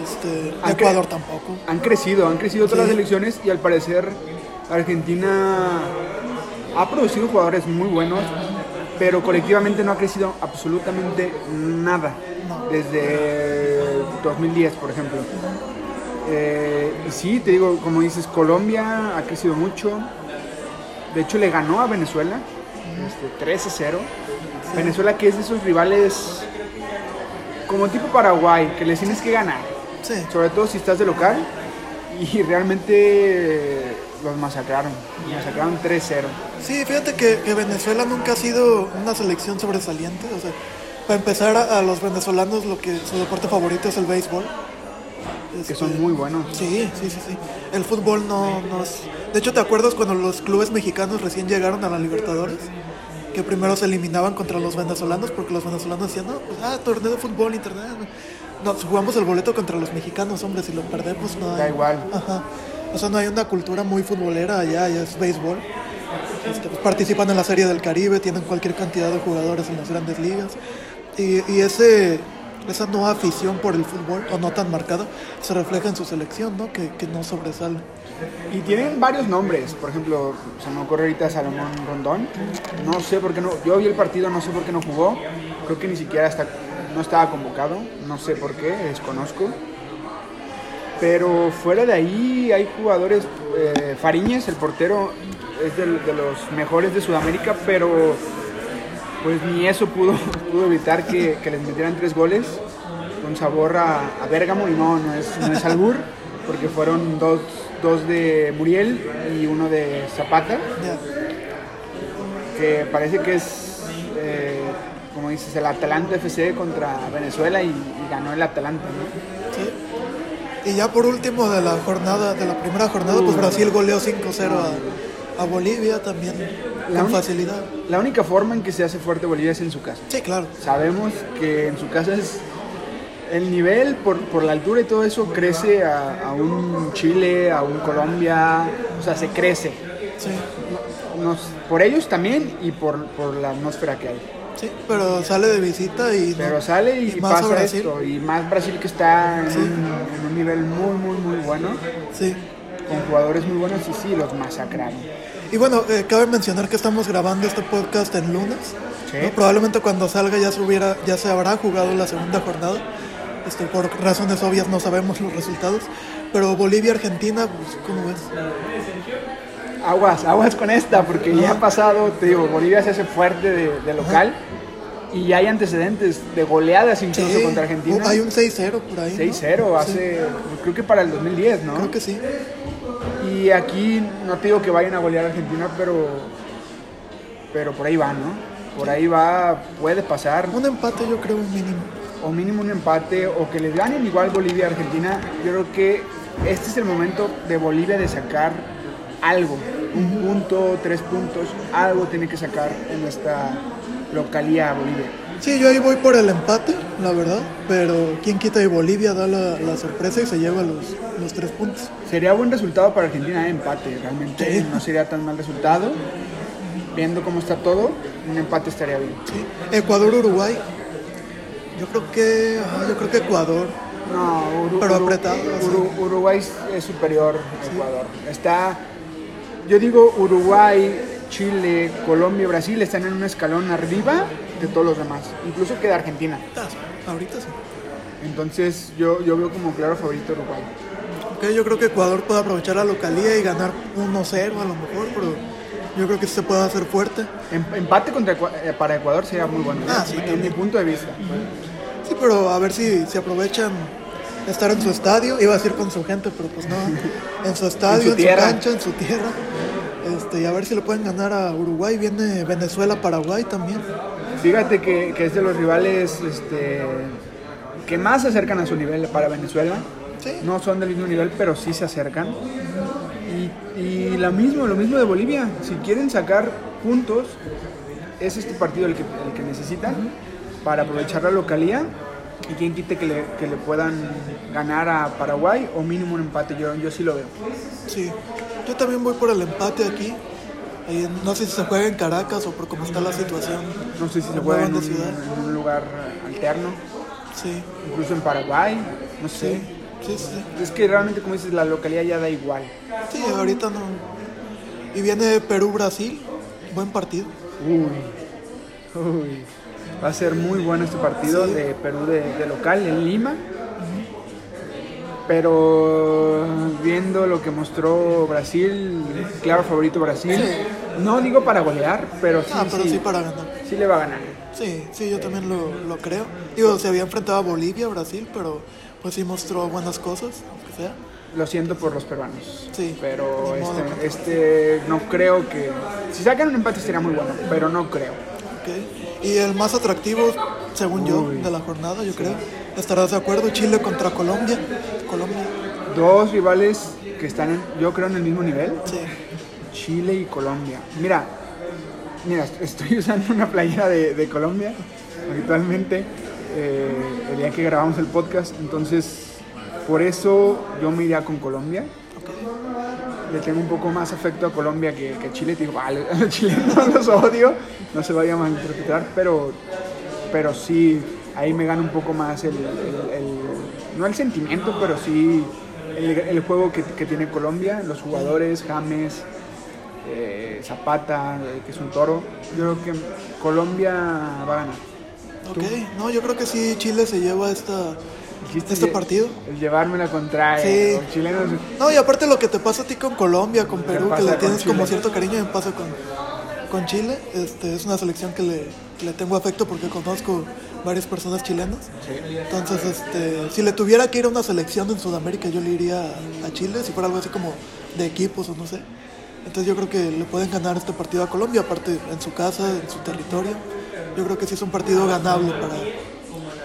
este, Ecuador tampoco. Han crecido, han crecido todas Sí. las elecciones y al parecer Argentina ha producido jugadores muy buenos, pero colectivamente no ha crecido absolutamente nada desde 2010, por ejemplo. Eh, y sí, te digo, como dices, Colombia ha crecido mucho. De hecho, le ganó a Venezuela este, 3 a 0. Venezuela que es de esos rivales como tipo Paraguay, que les tienes que ganar Sí, sobre todo si estás de local y realmente los masacraron, los masacraron 3-0. sí, fíjate que, que Venezuela nunca ha sido una selección sobresaliente, o sea, para empezar a, a los venezolanos lo que su deporte favorito es el béisbol. Que Este, son muy buenos. Sí, sí, sí, sí. El fútbol no, no es... De hecho, ¿te acuerdas cuando los clubes mexicanos recién llegaron a la Libertadores? Que primero se eliminaban contra los venezolanos porque los venezolanos decían, no, pues, ah, torneo de fútbol, internet. No, si jugamos el boleto contra los mexicanos, hombre, si lo perdemos no. Da igual. Ajá. O sea, no hay una cultura muy futbolera allá, allá es béisbol. Este, pues, participan en la Serie del Caribe, tienen cualquier cantidad de jugadores en las grandes ligas. Y, y ese, esa no afición por el fútbol, o no tan marcada, se refleja en su selección, ¿no? Que, que no sobresale. Y tienen varios nombres, por ejemplo, se me ocurre ahorita Salomón Rondón. No sé por qué no, yo vi el partido, no sé por qué no jugó. Creo que ni siquiera está, no estaba convocado, no sé por qué, desconozco. Pero fuera de ahí hay jugadores, eh, el portero, es de, los mejores de Sudamérica, pero pues ni eso pudo, pudo evitar que, les metieran tres goles con sabor a, a Bérgamo y no, no es, no es albur, porque fueron dos, dos de Muriel y uno de Zapata, que parece que es, eh, como dices, el Atalanta FC contra Venezuela y, y ganó el Atalanta, ¿no? Y ya por último de la jornada, de la primera jornada, pues Brasil goleó 5-0 a, a Bolivia también La con facilidad. La única forma en que se hace fuerte Bolivia es en su casa. Sí, claro. Sabemos que en su casa es el nivel por, por la altura y todo eso crece a, a un Chile, a un Colombia, o sea, se crece. Sí. Nos- por ellos también y por, por la atmósfera que hay. Sí, pero sale de visita y... Pero sale y, y más a pasa Brasil. esto. Y más Brasil que está en, Sí. un, en un nivel muy, muy, muy bueno, Sí. con jugadores muy buenos y sí, los masacraron. Y bueno, eh, cabe mencionar que estamos grabando este podcast en lunes. Sí. ¿no? Probablemente cuando salga ya se hubiera, ya se habrá jugado la segunda jornada. Este, por razones obvias no sabemos los resultados. Pero Bolivia-Argentina, pues, ¿cómo ves? Aguas, aguas con esta, porque ya ha pasado, te digo, Bolivia se hace fuerte de, de local y ya hay antecedentes de goleadas incluso Sí, contra Argentina. Hay un 6-0 por ahí. ¿no? 6-0 hace, creo que para el 2010, ¿no? Creo que sí. Y aquí no te digo que vayan a golear a Argentina, pero, pero por ahí va, ¿no? Por ahí va, puede pasar, Un empate yo creo un mínimo. o mínimo un empate, o que les ganen igual Bolivia a Argentina. Yo creo que este es el momento de Bolivia de sacar algo, un punto, tres puntos, algo tiene que sacar en esta localía Bolivia. Sí, yo ahí voy por el empate, la verdad. Pero quién quita y Bolivia da la, la sorpresa y se lleva los, los tres puntos. Sería buen resultado para Argentina, ¿eh? empate, realmente Sí. no sería tan mal resultado. Viendo cómo está todo, un empate estaría bien. Sí. Ecuador-Uruguay. Yo creo que. ah, yo creo que Ecuador. No, Uru- Pero apretado, Uru- Uruguay es- es superior a Ecuador. Está, yo digo Uruguay, Chile, Colombia y Brasil están en un escalón arriba de todos los demás, incluso que de Argentina. Ah, ahorita sí. Entonces yo, yo veo como claro favorito Uruguay. Ok, yo creo que Ecuador puede aprovechar la localía y ganar 1-0 a lo mejor, pero yo creo que se puede hacer fuerte. Em- empate contra, eh, para Ecuador sería muy bueno, Ah, sí, en mi punto de vista. Sí, pero a ver si, si aprovechan estar en su estadio. Iba a decir con su gente, pero pues no. En su estadio, En su en su, tierra. cancha, en su tierra. Este, y a ver si le pueden ganar a Uruguay. Viene Venezuela, Paraguay también. Fíjate que, que es de los rivales este, que más se acercan a su nivel para Venezuela. Sí. No son del mismo nivel, pero sí se acercan. Y, y lo mismo, lo mismo de Bolivia. Si quieren sacar puntos, es este partido el que, el que necesitan. para aprovechar la localía y quien quite que le, que le puedan ganar a Paraguay o mínimo un empate, yo, yo sí lo veo. Sí, yo también voy por el empate aquí. En- no sé si se juega en Caracas o por cómo está la situación. No sé si se juega en en un lugar alterno, Sí, incluso en Paraguay, no sé. sí, sí, sí. Es que realmente, como dices, la localidad ya da igual. Sí, ahorita no. Y viene Perú-Brasil, buen partido. Uy, uy. Va a ser muy bueno este partido Sí. de Perú de, de local en Lima. Pero viendo lo que mostró Brasil, claro favorito Brasil. No digo para golear, pero sí, Ah, pero sí, sí para ganar. sí le va a ganar. Sí, sí, yo también lo, lo creo. Digo, se había enfrentado a Bolivia, Brasil, pero pues sí mostró buenas cosas, aunque sea. Lo siento por los peruanos. Sí, Pero este, este no creo que. Si sacan un empate sería muy bueno, pero no creo. Ok. Y el más atractivo, según yo, Uy. de la jornada, yo creo. Estarás de acuerdo, Chile contra Colombia. Colombia, Dos rivales que están, en- yo creo, en el mismo nivel. sí. Chile y Colombia. Mira, mira, estoy usando una playera de, de Colombia habitualmente eh, el día que grabamos el podcast, entonces por eso yo me iría con Colombia. Le tengo un poco más afecto a Colombia que, a Chile. Digo, "Ah, a los chilenos los odio, no se vaya a malinterpretar, pero, pero sí, ahí me gana un poco más el, no el sentimiento, pero sí el, juego que, tiene Colombia, los jugadores, James, eh, Zapata, eh, que es un toro. Yo creo que Colombia va a ganar. Ok, no, yo creo que sí, Chile se lleva esta, Dijiste este partido. El llevarme la contraria. Sí. Los chilenos. No, y aparte lo que te pasa a ti con Colombia, con Perú, que le tienes como cierto cariño, me pasa con, con Chile. Este, es una selección que le, que le tengo afecto porque conozco varias personas chilenas. Entonces, este, si le tuviera que ir a una selección en Sudamérica, yo le iría a, a Chile, si fuera algo así como de equipos o no sé. Entonces yo creo que le pueden ganar este partido a Colombia, aparte en su casa, en su territorio. Yo creo que sí es un partido ganable para,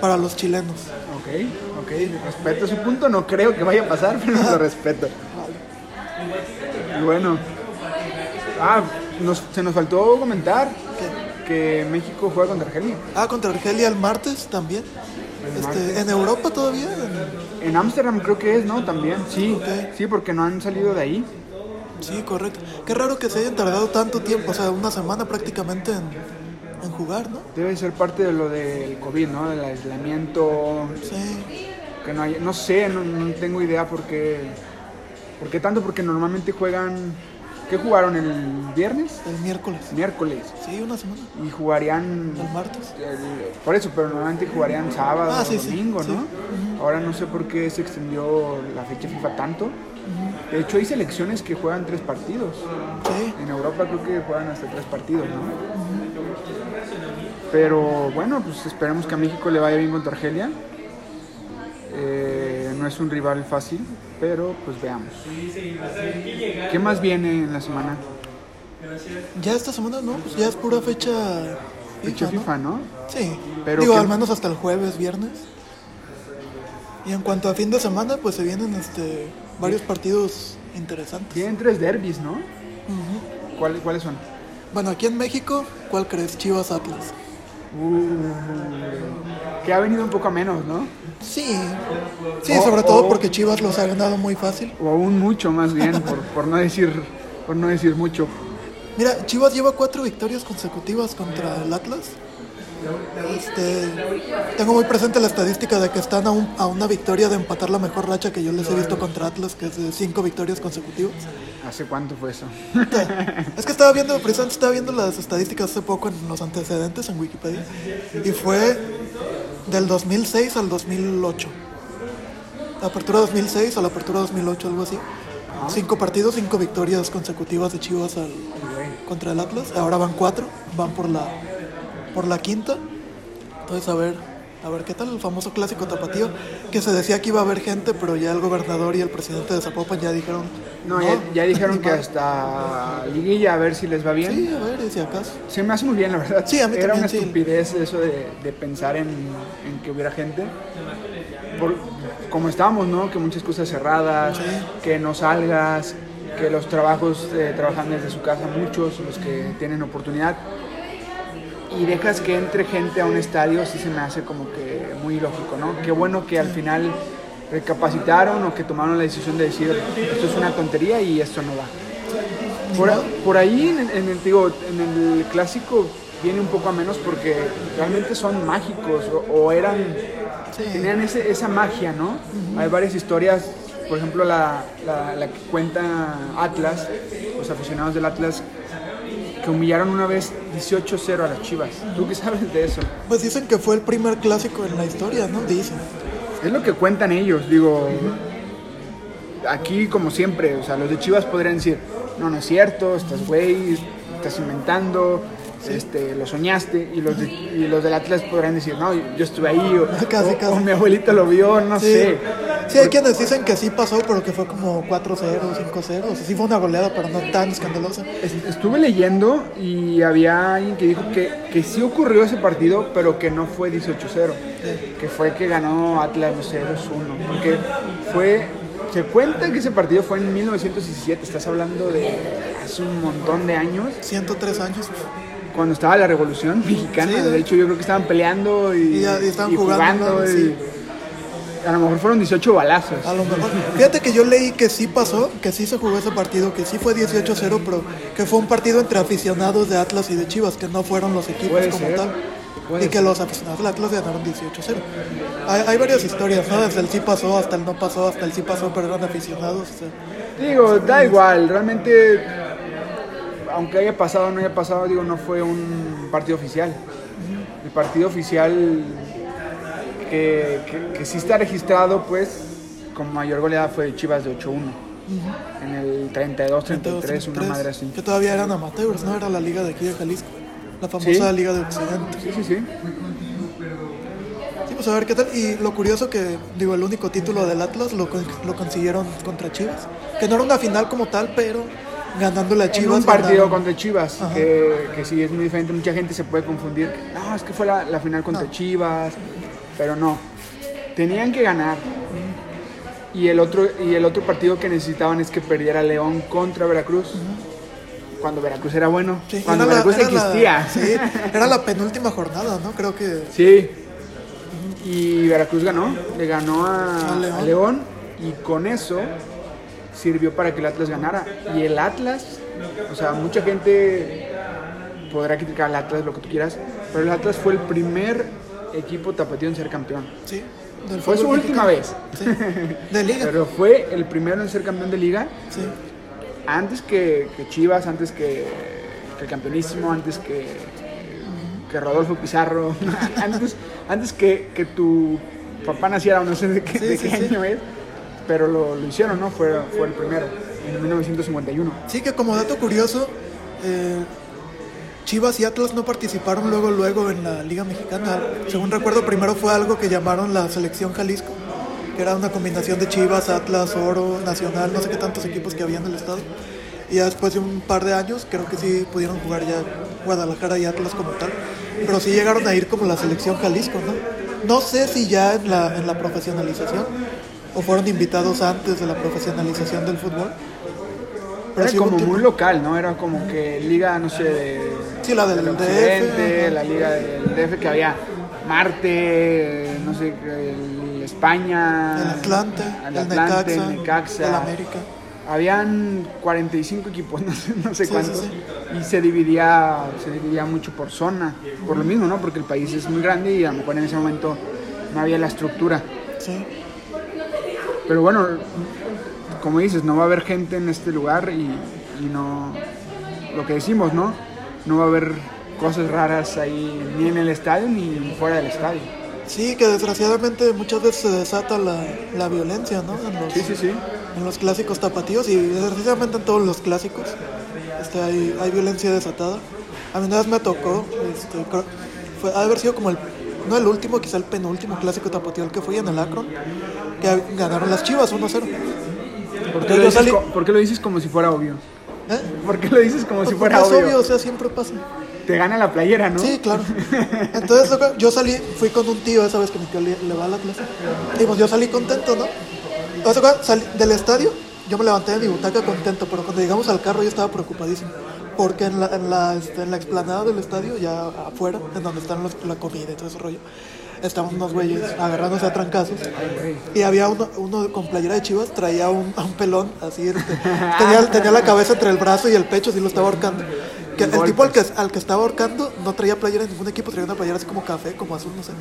para los chilenos. Ok, ok, respeto su punto, no creo que vaya a pasar, pero lo respeto. Y bueno, ah, nos- se nos faltó comentar que México juega contra Argelia. Ah, contra Argelia el martes también. El Este, martes. en Europa todavía. en- Ámsterdam creo que es, ¿no? También, sí, sí, porque no han salido de ahí. Sí, correcto. Qué raro que se hayan tardado tanto tiempo, o sea, una semana prácticamente en, en jugar, ¿no? Debe ser parte de lo del COVID, ¿no? Del aislamiento, Sí, que no sé, no, no tengo idea por qué, por qué tanto, porque normalmente juegan, ¿qué jugaron el viernes? el miércoles. Miércoles. Sí, una semana. Y jugarían El martes. el- por eso, pero normalmente jugarían sábado Ah, o sí, sí, domingo, sí. ¿no? Ahora no sé por qué se extendió la fecha FIFA tanto. De hecho, hay selecciones que juegan tres partidos. En Europa creo que juegan hasta tres partidos, ¿no? Pero bueno, pues esperemos que a México le vaya bien contra Argelia. Eh, no es un rival fácil, pero pues veamos. ¿Qué más viene en la semana? ya esta semana no, pues ya es pura fecha Fecha FIFA, ¿no? FIFA, ¿no? Sí, Pero digo, ¿qué- al menos hasta el jueves, viernes. Y en cuanto a fin de semana, pues se vienen este varios partidos interesantes. Tienen tres derbis, ¿no? ¿Cuáles, ¿Cuáles son? Bueno, aquí en México, ¿cuál crees? Chivas Atlas. Uh, que ha venido un poco a menos, ¿no? Sí, sí, O- sobre todo o- porque Chivas los ha ganado muy fácil. O aún mucho más bien, por, por no decir por no decir mucho. Mira, Chivas lleva cuatro victorias consecutivas contra el Atlas. Este, tengo muy presente la estadística de que están a, un- a una victoria de empatar la mejor racha que yo les he visto contra Atlas, que es de cinco victorias consecutivas. ¿Hace cuánto fue eso? Es que estaba viendo, precisamente estaba viendo las estadísticas hace poco en los antecedentes en Wikipedia y fue del 2006 al 2008. La apertura 2006 a la apertura 2008, algo así. Cinco partidos, cinco victorias consecutivas de Chivas al, contra el Atlas. Ahora van cuatro, van por la por la quinta. Entonces a ver, a ver qué tal el famoso clásico tapatío que se decía que iba a haber gente, pero ya el gobernador y el presidente de Zapopan ya dijeron No, ya, ya dijeron que madre". hasta liguilla a ver si les va bien. Sí, a ver, si acaso. Se me hace muy bien, la verdad. Sí, a mí Era también, una sí. estupidez eso de, de pensar en, en que hubiera gente. Por- como estábamos, ¿no? Que muchas cosas cerradas, Sí. que no salgas, que los trabajos eh, trabajan desde su casa, muchos, los que tienen oportunidad. Y dejas que entre gente a un estadio, sí se me hace como que muy lógico, ¿no? Qué bueno que al final recapacitaron o que tomaron la decisión de decir, esto es una tontería y esto no va. Por, por ahí, en, en el, digo, en el clásico viene un poco a menos porque realmente son mágicos o, o eran, tenían ese- esa magia, ¿no? Hay varias historias, por ejemplo, la, la- la que cuenta Atlas, los aficionados del Atlas, que humillaron una vez 18-0 a las Chivas. ¿Tú qué sabes de eso? Pues dicen que fue el primer clásico en la historia, ¿no? Dicen. Es lo que cuentan ellos, digo. Aquí, como siempre, o sea, los de Chivas podrían decir: No, no es cierto, estás güey, estás inventando, este, lo soñaste. Y los, de- y los del Atlas podrán decir: No, yo estuve ahí, o, Casi, o- casi. o mi abuelito lo vio, no Sí. sé. Sí, hay quienes dicen que sí pasó, pero que fue como 4-0, 5-0. O sea, sí fue una goleada, pero no tan escandalosa. Es- Estuve leyendo y había alguien que dijo que, que sí ocurrió ese partido, pero que no fue 18-0. Que fue que ganó Atlas, no sé, 2-1. Porque fue. Se cuenta que ese partido fue en 1917. Estás hablando de hace un montón de años, 103 años. Cuando estaba la Revolución Mexicana. Sí. de hecho, yo creo que estaban peleando y, Y ya- y estaban y jugando, Sí. A lo mejor fueron 18 balazos. A lo mejor. Fíjate que yo leí que sí pasó, que sí se jugó ese partido, que sí fue 18-0, pero que fue un partido entre aficionados de Atlas y de Chivas, que no fueron los equipos como ser, tal. puede Y que ser. los aficionados del Atlas ganaron 18-0. Hay, hay varias historias, ¿no? Desde el sí pasó hasta el no pasó, hasta el sí pasó, pero eran aficionados. o sea. Digo, da igual, realmente, aunque haya pasado o no haya pasado, digo, no fue un partido oficial. El partido oficial que, que, que sí está registrado, pues, con mayor goleada fue Chivas de 8-1. En el 32-33, una madre así. Que todavía eran amateurs, ¿no? Era la liga de aquí de Jalisco. La famosa Sí. liga de Occidente. Sí, sí, sí. Sí, pues a ver qué tal. Y lo curioso que, digo, el único título del Atlas lo, lo consiguieron contra Chivas. Que no era una final como tal, pero ganándole a En Chivas. un partido contra Chivas, que, que sí es muy diferente, mucha gente se puede confundir. No, es que fue la, la final contra No. Chivas, pero no. Tenían que ganar. Y el, otro, y el otro partido que necesitaban es que perdiera León contra Veracruz. Cuando Veracruz era bueno, Sí, cuando era la- Veracruz era la- existía. sí, era la penúltima jornada, ¿no? Creo que. Sí. Y Veracruz ganó, le ganó a, A León. a León y con eso sirvió para que el Atlas ganara. Y el Atlas, o sea, mucha gente podrá criticar al Atlas lo que tú quieras, pero el Atlas fue el primer equipo tapatío en ser campeón. Sí. del Fue su última vez, Sí, de liga. pero fue el primero en ser campeón de liga Sí. antes que, que Chivas, antes que, que el campeonísimo, antes que, que Rodolfo Pizarro, antes, antes que, que tu papá naciera, o no sé de qué, Sí, de qué año es, pero lo, hicieron, ¿no? Fue, fue el primero, en 1951. Sí, que como dato curioso, eh, Chivas y Atlas no participaron luego luego en la Liga Mexicana. Según recuerdo, primero fue algo que llamaron la Selección Jalisco, que era una combinación de Chivas, Atlas, Oro, Nacional, no sé qué tantos equipos que había en el estado. Y ya después de un par de años, creo que sí pudieron jugar ya Guadalajara y Atlas como tal. Pero sí llegaron a ir como la Selección Jalisco, ¿no? No sé si ya en la profesionalización o fueron invitados antes de la profesionalización del fútbol. Era hubo un como muy local, ¿no? Era como que liga, no sé, de, Sí, la del DF, la liga del DF que había Marte, no sé, el España, El Atlante, el el Atlante, Necaxa, el Necaxa. el América. Habían 45 equipos, no sé, no sé Sí, cuántos, sí, y se dividía, se dividía mucho por zona, por lo mismo, ¿no? Porque el país es muy grande y a lo mejor en ese momento no había la estructura. Sí. Pero bueno, como dices, no va a haber gente en este lugar y, y no, lo que decimos, ¿no? No va a haber cosas raras ahí ni en el estadio ni fuera del estadio. Sí, que desgraciadamente muchas veces se desata la, la violencia, ¿no? En los, Sí, sí, sí. en los clásicos tapatíos y desgraciadamente en todos los clásicos este, hay, hay violencia desatada. A mí una vez me tocó, este, creo- fue, ha de haber sido como el, no el último, quizá el penúltimo clásico tapatío al que fui en el Akron, que ganaron las chivas 1-0. ¿Por qué, Entonces lo salí- por qué lo dices como si fuera obvio? ¿Eh? ¿Por qué lo dices como si fuera porque es obvio? obvio, o sea, siempre pasa. Te gana la playera, ¿no? Sí, claro. Entonces yo salí, fui con un tío, esa vez que mi tío le, le va a la clase. Y pues yo salí contento, ¿no? O sea, cuando salí del estadio, yo me levanté de mi butaca contento, pero cuando llegamos al carro yo estaba preocupadísimo. Porque en la, en la, este, en la explanada del estadio, ya afuera, en donde están los- la comida y todo ese rollo, estaban unos güeyes agarrándose a trancazos. Y había uno, uno con playera de chivas, traía un, un pelón, así, este, tenía, tenía la cabeza entre el brazo y el pecho, así lo estaba ahorcando. Que el tipo al que, estaba ahorcando no traía playera de ningún equipo, traía una playera así como café, como azul, no sé.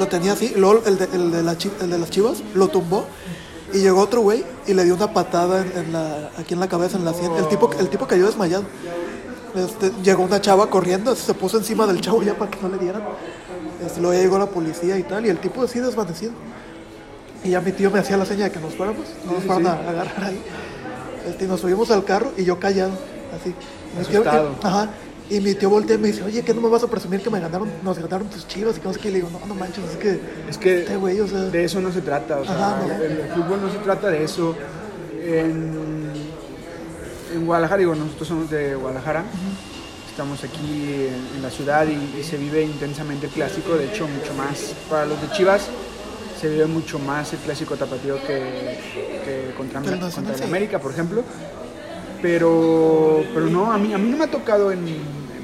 Lo tenía así, luego el de, el de, la el de las chivas lo tumbó. Y llegó otro güey y le dio una patada aquí en la cabeza, en la sien. El tipo, el tipo cayó desmayado. Este, llegó una chava corriendo, se puso encima del chavo ya para que no le dieran. Este, luego ya llegó la policía y tal, y el tipo así desvanecido. Y ya mi tío me hacía la seña de que nos fuéramos, no nos fueron a agarrar ahí. Este, y nos subimos al carro y yo callado, así. Mi tío- Asustado. ajá. Y mi tío voltea y me dice, oye, ¿qué no me vas a presumir que me ganaron, nos ganaron tus chivas? Y que no sé qué. Y le digo, no, no manches, es que... Es que Este güey, o sea... de eso no se trata, o sea, Ajá, no. el, el fútbol no se trata de eso. En, en Guadalajara, digo, nosotros somos de Guadalajara, estamos aquí en, en la ciudad y, y se vive intensamente el clásico, de hecho mucho más para los de Chivas. Se vive mucho más el clásico tapatío que, que contra, el. América, por ejemplo. Pero, pero no, a mí, a mí no me ha tocado, en,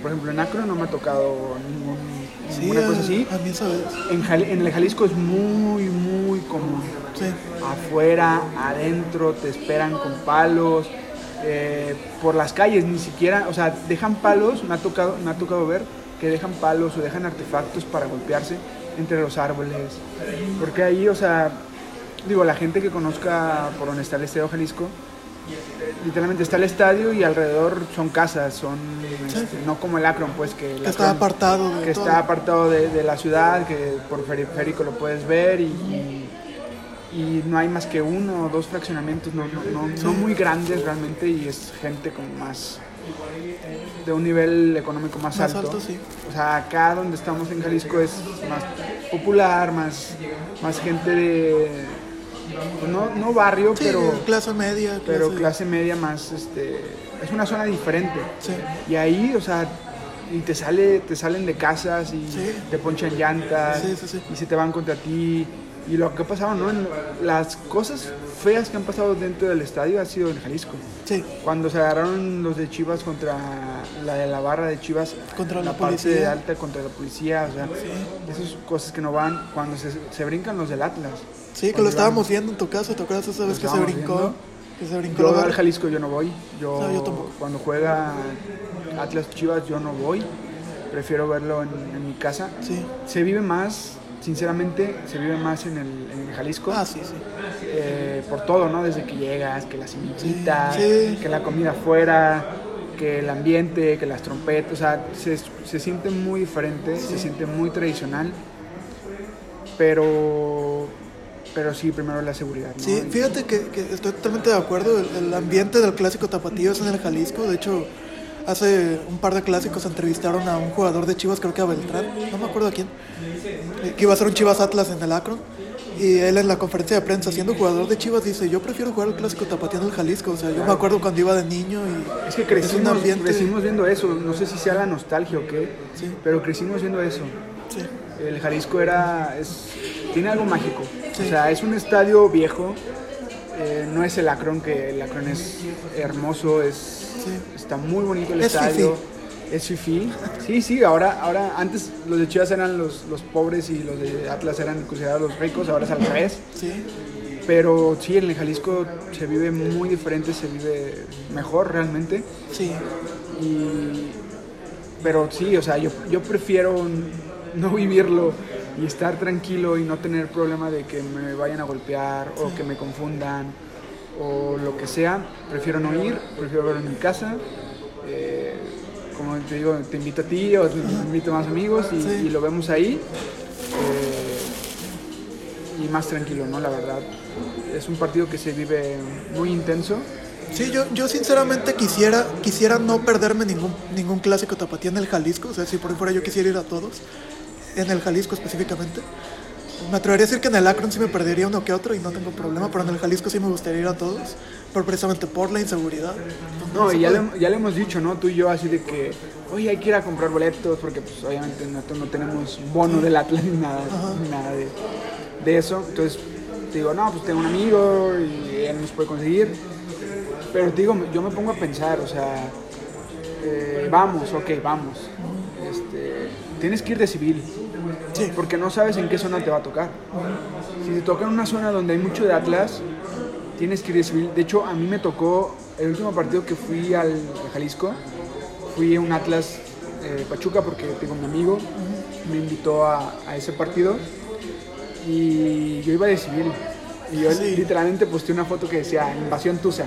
por ejemplo, en Acro no me ha tocado ningún, Sí, ninguna cosa así. a mí. En, en el Jalisco es muy, muy común. Sí. Afuera, adentro, te esperan con palos. Eh, por las calles, ni siquiera, o sea, dejan palos, me ha, tocado, me ha tocado ver que dejan palos o dejan artefactos para golpearse entre los árboles. Porque ahí, o sea, digo, la gente que conozca por donde está el Estadio Jalisco, literalmente está el estadio y alrededor son casas, son este, no como el Akron, pues que está apartado de que todo. está apartado de, de la ciudad, que por periférico lo puedes ver y, y- y no hay más que uno o dos fraccionamientos, no, no, no- no muy grandes realmente y es gente como más de un nivel económico más, Más alto. alto, sí. O sea, acá donde estamos en Jalisco es más popular, más, más gente de, pues no, no barrio, Sí, pero, clase media. pero clase media más, este, es una zona diferente. Sí. Y ahí, o sea, y te sale, te salen de casas y te ponchan llantas y se te van contra ti. Y lo que ha pasado, ¿no? Las cosas feas que han pasado dentro del estadio ha sido en Jalisco. Sí. Cuando se agarraron los de Chivas contra la de la barra de Chivas, Contra la parte policía. de alta contra la policía, o sea, esas cosas que no van. Cuando se, se brincan los del Atlas. Sí, que lo estábamos viendo en tu casa, ¿te acuerdas esa vez que se brincó? viendo. Que se brincó Yo la al? Jalisco yo no voy. Yo, No, yo tampoco. cuando juega Atlas Chivas yo no voy. Prefiero verlo en, en mi casa. Sí. Se vive más, sinceramente, se vive más en el, en el Jalisco. Ah, sí, sí. eh, por todo, ¿no? Desde que llegas, que las semillitas, Sí. que la comida afuera, que el ambiente, que las trompetas, o sea, se, se siente muy diferente, se siente muy tradicional, pero, pero sí, primero la seguridad, ¿no? Sí, fíjate que, que estoy totalmente de acuerdo. El, el ambiente del clásico tapatío es en el Jalisco. De hecho, hace un par de clásicos entrevistaron a un jugador de Chivas, creo que a Beltrán, no me acuerdo a quién, eh, que iba a ser un Chivas Atlas en el Akron. Y él en la conferencia de prensa, siendo jugador de Chivas, dice, yo prefiero jugar el clásico tapatío en el Jalisco. O sea, yo me acuerdo cuando iba de niño y Es que un crecimos, ambiente- crecimos viendo eso, no sé si sea la nostalgia o qué, Sí. pero crecimos viendo eso. Sí, El Jalisco era, es, tiene algo mágico, Sí. o sea, es un estadio viejo, eh, no es el Akron, que el Akron es hermoso, es, está muy bonito el Es estadio, es fifí. Sí, sí, ahora, ahora antes los de Chivas eran los, los pobres y los de Atlas eran considerados los ricos, ahora es al revés. sí, Pero sí, en el Jalisco se vive muy diferente, se vive mejor realmente. sí. Y, pero sí, o sea, yo, yo prefiero no vivirlo y estar tranquilo y no tener problema de que me vayan a golpear o que me confundan o lo que sea. Prefiero no ir, prefiero verlo en mi casa. Eh, como te digo, te invito a ti o te invito a más amigos y, Sí. y lo vemos ahí. Eh, y más tranquilo, ¿no? La verdad. Es un partido que se vive muy intenso. Sí, yo, yo sinceramente quisiera, quisiera no perderme ningún, ningún clásico tapatío en el Jalisco. O sea, si por fuera yo quisiera ir a todos, en el Jalisco específicamente. Me atrevería a decir que en el Akron sí me perdería uno que otro y no tengo problema, pero en el Jalisco sí me gustaría ir a todos, pero precisamente por la inseguridad. No, y ya le, ya le hemos dicho, ¿no? Tú y yo así de que, oye, hay que ir a comprar boletos porque pues obviamente nosotros no tenemos bono del Atlas ni nada, ni nada de, de eso. Entonces, te digo, no, pues tengo un amigo y él nos puede conseguir. Pero te digo, yo me pongo a pensar, o sea, eh, vamos, ok, vamos. Este, tienes que ir de civil. Sí. Porque no sabes en qué zona te va a tocar. Si te toca en una zona donde hay mucho de Atlas, tienes que ir de civil. De hecho, a mí me tocó el último partido que fui al a Jalisco, fui a un Atlas eh, Pachuca porque tengo un amigo, me invitó a, a ese partido y yo iba de civil. Y yo Sí. literalmente posté una foto que decía Invasión Tusa.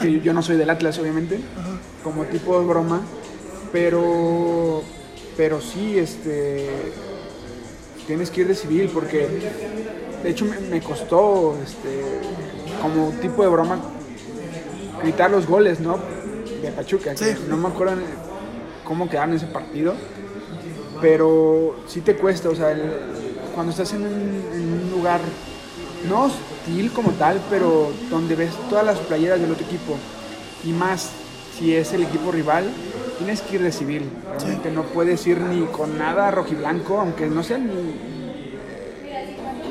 Que yo no soy del Atlas, obviamente, como tipo de broma, pero, pero sí, este, tienes que ir de civil porque, de hecho, me, me costó, este, como tipo de broma, gritar los goles, ¿no? De Pachuca. Sí. No me acuerdo cómo quedaron ese partido, pero sí te cuesta, o sea, el- cuando estás en un, en un lugar no hostil como tal, pero donde ves todas las playeras del otro equipo y más si es el equipo rival, tienes que ir de civil. Realmente no puedes ir ni con nada rojiblanco, aunque no sea ni.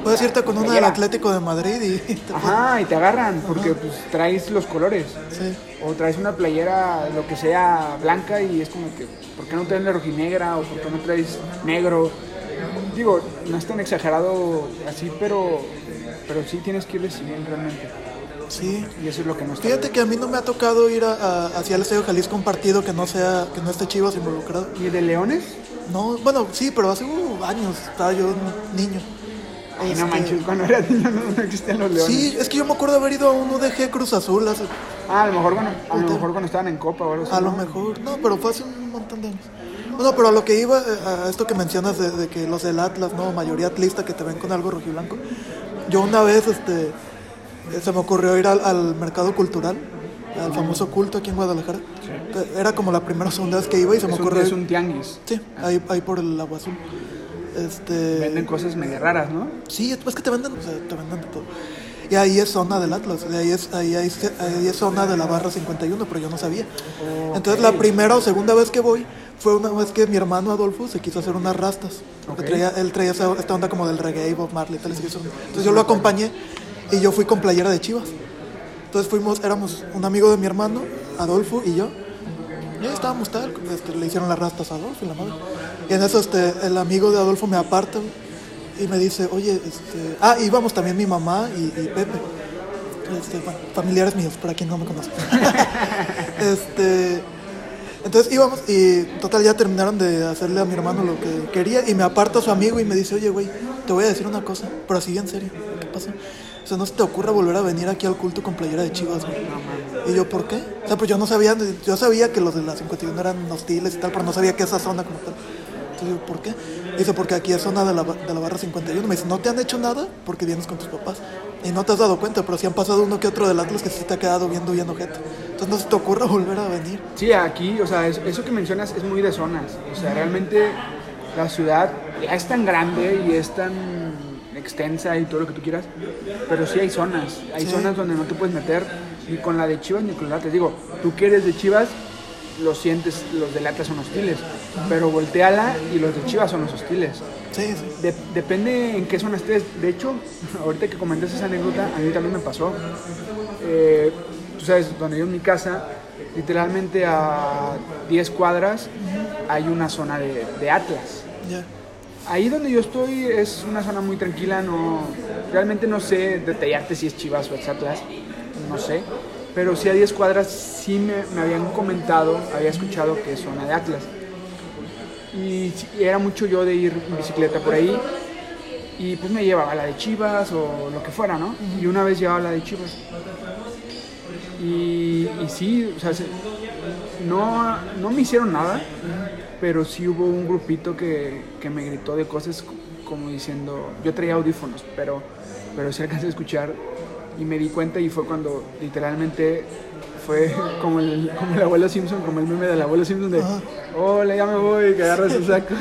Puedes irte con una del. Atlético de Madrid y te Ajá, y te agarran porque pues, traes los colores. Sí. O traes una playera, lo que sea, blanca y es como que, ¿por qué no traes la rojinegra o por qué no traes negro? Digo, no es tan exagerado así, pero, pero sí tienes que ir de civil realmente. Sí. Y eso es lo que no está Fíjate que a mí no me ha tocado ir a- a- hacia el Estadio Jalisco un partido que no sea que no esté Chivas involucrado. ¿Y de Leones? No, bueno, sí, pero hace uh, años estaba yo niño. Ay, no Este, manches, cuando era niño no, no existían los Leones. Sí, es que yo me acuerdo haber ido a un UDG Cruz Azul hace, Ah, a lo mejor cuando, a lo mejor cuando estaban en Copa o algo así. a lo ¿no? mejor, no, pero fue hace un montón de años. Bueno, pero a lo que iba, eh, a esto que mencionas de, de que los del Atlas, no, mayoría atlista que te ven con algo rojiblanco. Yo una vez, este, se me ocurrió ir al, al mercado cultural, al famoso culto aquí en Guadalajara. Que Era como la primera o segunda vez que iba y se me un, ocurrió. es un tianguis. Sí, ahí, ahí por el agua azul. Este, Venden cosas medio raras, ¿no? Sí, es que te venden, o sea, te venden de todo. Y ahí es zona del Atlas, y ahí es, ahí, ahí, ahí es zona de la barra 51, pero yo no sabía. Entonces la primera o segunda vez que voy fue una vez que mi hermano Adolfo se quiso hacer unas rastas. Porque Ok. traía, él traía esta onda como del reggae, Bob Marley, tal, y Entonces yo lo acompañé y yo fui con playera de Chivas. Entonces fuimos, éramos un amigo de mi hermano, Adolfo y yo. Y ahí estábamos tal, este, le hicieron las rastas a Adolfo y la madre. Y en eso este, el amigo de Adolfo me aparta y me dice, oye, este... Ah, íbamos también mi mamá y, Pepe. Este, bueno, familiares míos, para quien no me conoce. este... Entonces íbamos y total ya terminaron de hacerle a mi hermano lo que quería y me aparta su amigo y me dice, oye, güey, te voy a decir una cosa, pero así en serio, ¿qué pasa? Sea, no se te ocurra volver a venir aquí al culto con playera de chivas, güey. Y yo, ¿por qué? O sea, pues yo no sabía, yo sabía que los de la 51 eran hostiles y tal, pero no sabía que esa zona como tal. Entonces yo, ¿por qué? Dice, porque aquí es zona de la, de la barra 51. Me dice, ¿no te han hecho nada? Porque vienes con tus papás. Y no te has dado cuenta, pero sí han pasado uno que otro del Atlas que sí te ha quedado viendo bien ojete. Entonces no se te ocurra volver a venir. Sí, aquí, o sea, es- eso que mencionas es muy de zonas. O sea, realmente la ciudad ya es tan grande y es tan extensa y todo lo que tú quieras, pero sí hay zonas. Hay Sí. zonas donde no te puedes meter ni con la de Chivas ni con la de Atlas. Digo, tú que eres de Chivas, lo sientes, los del Atlas son hostiles, pero volteala y los de Chivas son los hostiles. Sí, sí. De- depende en qué zona estés. De hecho, ahorita que comentas esa anécdota, a mí también me pasó. Eh, tú sabes, donde yo en mi casa, literalmente a 10 cuadras hay una zona de, de Atlas. Ahí donde yo estoy es una zona muy tranquila, no, realmente no sé detallarte si es Chivas o es Atlas, no sé. Pero sí a 10 cuadras sí me, me habían comentado, había escuchado que es zona de Atlas. Y, era mucho yo de ir en bicicleta por ahí y pues me llevaba la de Chivas o lo que fuera, ¿no? Y una vez llevaba la de Chivas. Y, y sí, o sea, se- no, no me hicieron nada, pero sí hubo un grupito que, que me gritó de cosas co- como diciendo, yo traía audífonos, pero, pero sí alcancé a escuchar y me di cuenta y fue cuando literalmente fue como el, como el abuelo Simpson, como el meme del abuelo Simpson de, hola, ya me voy, que agarra su saco,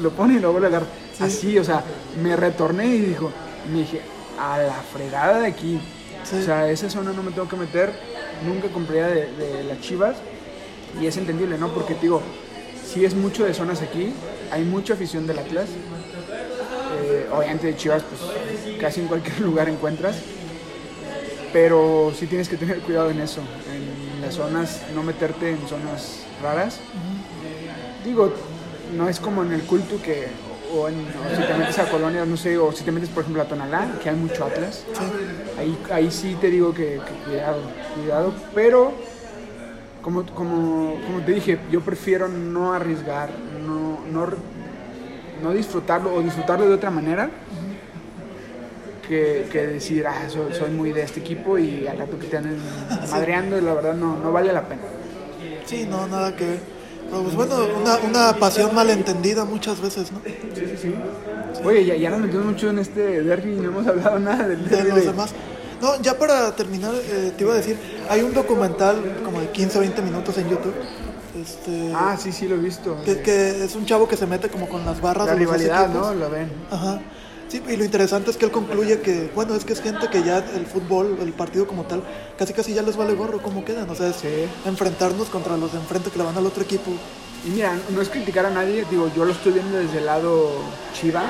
lo pone y lo vuelve a agarrar. Así, o sea, me retorné y dijo, me dije, a la fregada de aquí. Sí. O sea, esa zona no me tengo que meter, nunca compré de, de las chivas y es entendible, ¿no? Porque te digo, si es mucho de zonas aquí, hay mucha afición del Atlas. Eh, obviamente de chivas, pues casi en cualquier lugar encuentras. Pero sí tienes que tener cuidado en eso, en las zonas, no meterte en zonas raras. Digo, no es como en el culto que, o, en, o si te metes a colonias, no sé, o si te metes por ejemplo a Tonalá, que hay mucho Atlas. Ahí, ahí sí te digo que, que cuidado, cuidado, pero como, como, como te dije, yo prefiero no arriesgar, no, no, no disfrutarlo o disfrutarlo de otra manera que, que decir, ah, soy, soy muy de este equipo y al rato que te anden madreando y la verdad no, no vale la pena. Sí, no, nada que ver. Pero pues bueno, una, una pasión malentendida muchas veces, ¿no? Sí, sí, sí. Oye, ya, ya nos metimos mucho en este derby y no hemos hablado nada del De derby. los de- demás. No, ya para terminar, eh, te iba a decir, hay un documental como de 15 o 20 minutos en YouTube. Este, Ah, sí, sí, lo he visto. que, que es un chavo que se mete como con las barras La de rivalidad. ¿no? Lo ven. Ajá. Sí, y lo interesante es que él concluye que, bueno, es que es gente que ya el fútbol, el partido como tal, casi casi ya les vale gorro cómo quedan. O sea, es Sí. enfrentarnos contra los de enfrente que le van al otro equipo. Y mira, no es criticar a nadie, digo, yo lo estoy viendo desde el lado chiva,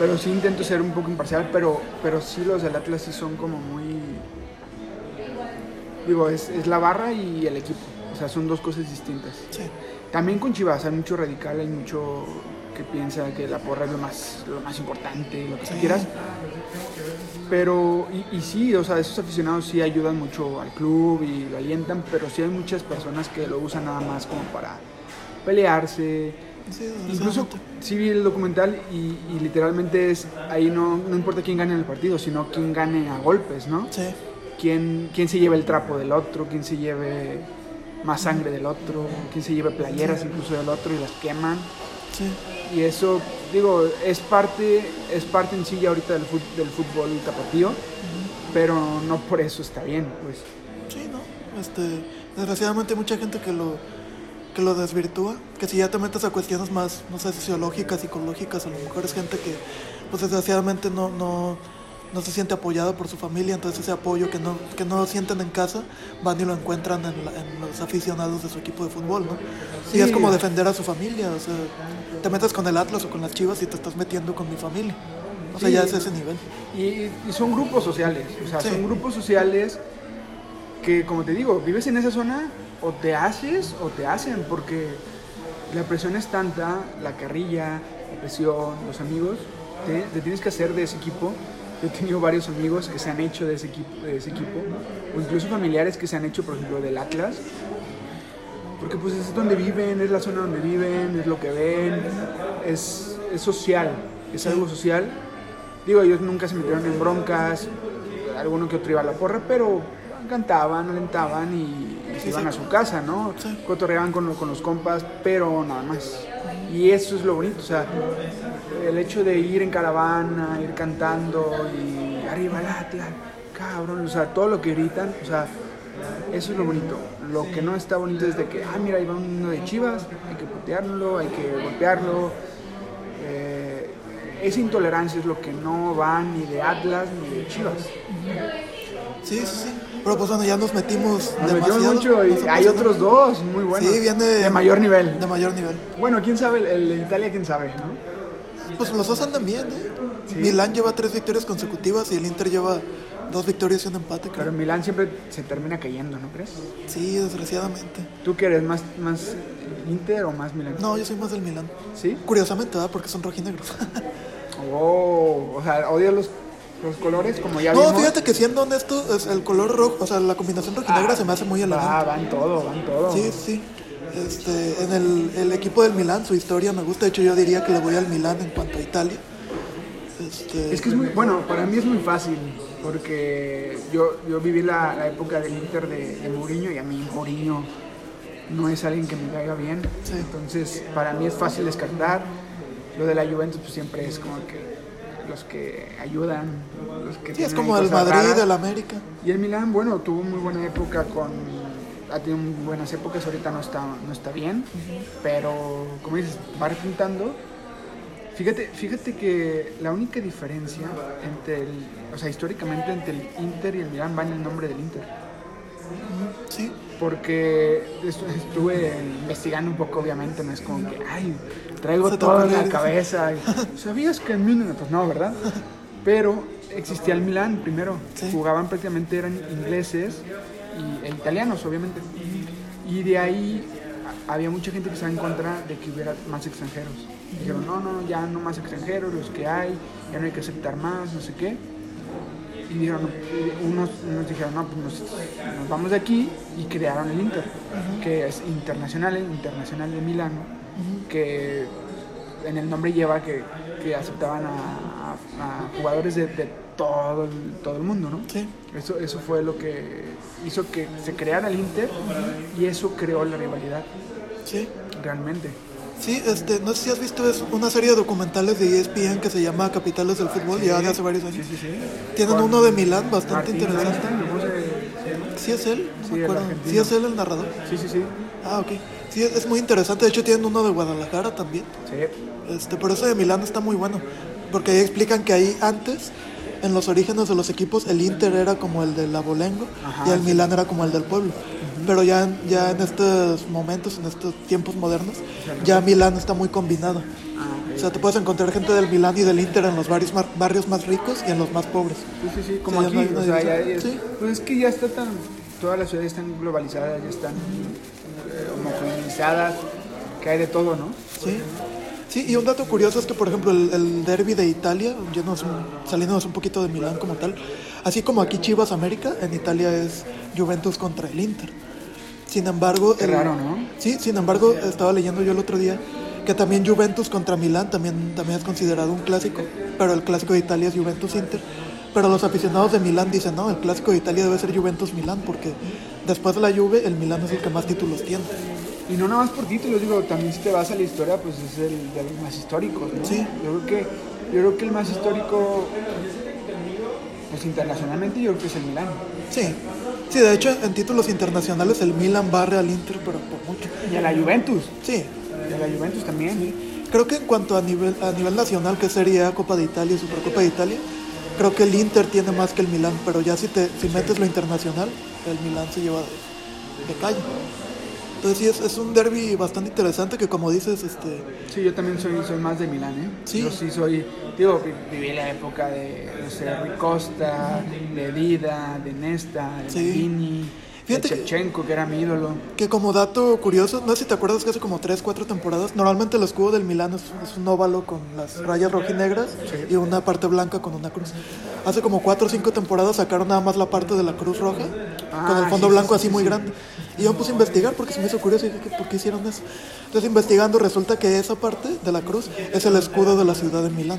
pero sí intento ser un poco imparcial, pero, pero sí los del Atlas sí son como muy... Digo, es, es la barra y el equipo, o sea, son dos cosas distintas. Sí. También con Chivas hay mucho radical, hay mucho que piensa que la porra es lo más, lo más importante, lo que Sí. quieras. Pero, y, y sí, o sea, esos aficionados sí ayudan mucho al club y lo alientan, pero sí hay muchas personas que lo usan nada más como para pelearse. Sí, Incluso sí vi el documental y, y literalmente es, ahí no, no importa quién gane en el partido, sino quién gane a golpes, ¿no? Sí. quién, quién se lleve el trapo del otro, quién se lleve más sangre del otro, quién se lleve playeras incluso del otro y las queman. Sí. Y eso, digo, es parte, es parte en sí ya ahorita del, fut- del fútbol tapatío, pero no por eso está bien, pues. Sí, ¿no? Este, desgraciadamente hay mucha gente que lo, que lo desvirtúa, que si ya te metes a cuestiones más, no sé, sociológicas, psicológicas, a lo mejor es gente que, pues desgraciadamente no, no, no se siente apoyada por su familia, entonces ese apoyo que no, que no sienten en casa, van y lo encuentran en, la- en los aficionados de su equipo de fútbol, ¿no? Y Sí. es como defender a su familia, o sea, te metes con el Atlas o con las Chivas y te estás metiendo con mi familia. O sea, Sí. ya es ese nivel. Y, y son grupos sociales, o sea, Sí. son grupos sociales que, como te digo, vives en esa zona o te haces o te hacen, porque la presión es tanta, la carrilla, la presión, los amigos, te, tienes que hacer de ese equipo. Yo he tenido varios amigos que se han hecho de ese equipo, de ese equipo o incluso familiares que se han hecho, por ejemplo, del Atlas. Porque pues es donde viven, es la zona donde viven, es lo que ven, es, es social, es algo social. Digo, ellos nunca se metieron en broncas, alguno que otro iba a la porra, pero cantaban, alentaban y se iban a su casa, ¿no? Sí. Cotorreaban con, con los compas, pero nada más. Y eso es lo bonito, o sea, el hecho de ir en caravana, ir cantando y arriba el Atlas, cabrón, o sea, todo lo que gritan, o sea, eso es lo bonito. Lo que no está bonito es de que, ah, mira, ahí va uno de Chivas, hay que putearlo, hay que golpearlo. Eh, esa intolerancia es lo que no va ni de Atlas ni de Chivas. Sí, sí, sí. Pero pues bueno, ya nos metimos Nos metimos demasiado. mucho y hay otros dos muy buenos. Sí, viene de mayor nivel. De mayor nivel. Bueno, quién sabe, el, el de Italia, quién sabe, ¿no? Pues los dos andan bien, ¿eh? Sí. Milán lleva tres victorias consecutivas y el Inter lleva dos victorias y un empate, Pero creo. Milán siempre se termina cayendo, ¿no crees? Sí, desgraciadamente. ¿Tú qué eres? ¿Más, más Inter o más Milán? No, yo soy más del Milán. ¿Sí? Curiosamente, ¿verdad? Porque son rojinegros. Oh, o sea, odias los, los colores como ya no, vimos. fíjate que siendo honesto, es el color rojo, o sea, la combinación rojinegra se me hace muy elegante. van todo, van todo. Sí, sí. Este, en el, el equipo del Milán, su historia me gusta. De hecho, yo diría que le voy al Milán en cuanto a Italia. Este, Es que es muy, bueno, para mí es muy fácil, porque yo, yo viví la, la época del Inter de, de Mourinho y a mí Mourinho no es alguien que me caiga bien. Sí. Entonces, para mí es fácil descartar. Lo de la Juventus pues siempre es como que los que ayudan, los que sí, es como el Madrid, raras. el América. Y el Milan, bueno, tuvo muy buena época con... Ha tenido muy buenas épocas, ahorita no está, no está bien, pero como dices, va repuntando. Fíjate, fíjate que la única diferencia entre el... O sea, históricamente entre el Inter y el Milan va en el nombre del Inter. Sí, Porque estu- estuve investigando un poco, obviamente, no es como que, ay, traigo todo en la cabeza. ¿Sabías que el Milan? Pues no, ¿verdad? Pero existía el Milan primero. Sí. Jugaban prácticamente, eran ingleses y, e italianos, obviamente. Y de ahí había mucha gente que estaba en contra de que hubiera más extranjeros. Dijeron, no, no, ya no más extranjeros, los que hay, ya no hay que aceptar más, no sé qué. Y dijeron, unos, unos dijeron, no, pues nos, nos vamos de aquí y crearon el Inter, que es internacional, internacional de Milano, que en el nombre lleva que, que aceptaban a, jugadores de, de todo, el, todo el mundo, ¿no? Sí. Eso, eso fue lo que hizo que se creara el Inter y eso creó la rivalidad, Sí. realmente. Sí, este, no sé si has visto es una serie de documentales de ESPN que se llama Capitales del Fútbol, ya de hace varios años. Sí, sí, sí. Tienen Con uno de Milán bastante Martín interesante. Einstein. ¿Sí es él? No me acuerdo. ¿Sí es él el narrador? Sí, sí, sí. Ah, ok. Sí, es muy interesante. De hecho, tienen uno de Guadalajara también. Sí. Este, pero ese de Milán está muy bueno. Porque ahí explican que ahí antes, en los orígenes de los equipos, el Inter era como el del Abolengo Ajá, y el. Milán era como el del pueblo. Pero ya, ya en estos momentos, en estos tiempos modernos, ya Milán está muy combinado. Ah. O sea, te puedes encontrar gente del Milán y del Inter en los barrios, barrios más ricos y en los más pobres. Sí, sí, sí, como ya aquí, no o sea, ya, Sí. pues es que ya está tan, todas las ciudades están globalizadas, ya están eh, homogenizadas, que hay de todo, ¿no? Sí. Sí, y un dato curioso es que, por ejemplo, el, el derby de Italia, yéndonos saliéndonos un poquito de Milán como tal, así como aquí Chivas América, en Italia es Juventus contra el Inter. Sin embargo, Qué el- raro, ¿no? Sí, sin embargo, estaba leyendo yo el otro día que también Juventus contra Milán también, también es considerado un clásico, pero el clásico de Italia es Juventus-Inter. Pero los aficionados de Milán dicen, no, el clásico de Italia debe ser Juventus-Milán, porque después de la Juve, el Milán es el que más títulos tiene. Y no nada más por títulos, digo, también si te vas a la historia, pues es el de los más históricos, ¿no? Sí. Yo creo que, yo creo que el más histórico, pues internacionalmente, yo creo que es el Milán. Sí, sí, de hecho en títulos internacionales el Milan barre al Inter, pero por mucho. Y a la Juventus, Sí, y a la Juventus también. creo que en cuanto a nivel, a nivel nacional, que sería Copa de Italia y Supercopa de Italia, creo que el Inter tiene más que el Milan, pero ya si, te, si metes lo internacional, el Milan se lleva de, de calle. Entonces sí, es, es un derby bastante interesante que como dices, este, Sí, yo también soy, soy más de Milán, ¿eh? Sí. Yo sí soy, digo, vi- viví la época de, no sé, Rui Costa, de Dida, de Nesta, de Sí. Fíjate de que- Shevchenko, que era mi ídolo. que como dato curioso, no sé si te acuerdas que hace como 3, 4 temporadas, normalmente el escudo del Milán es, es un óvalo con las rayas rojinegras y una parte blanca con una cruz. Hace como 4 o 5 temporadas sacaron nada más la parte de la cruz roja Ah, con el fondo sí, sí, blanco sí, así sí, muy sí. grande. Y yo me puse a investigar porque se me hizo curioso y dije, ¿qué- ¿por qué hicieron eso? Entonces investigando resulta que esa parte de la cruz es el escudo de la ciudad de Milán.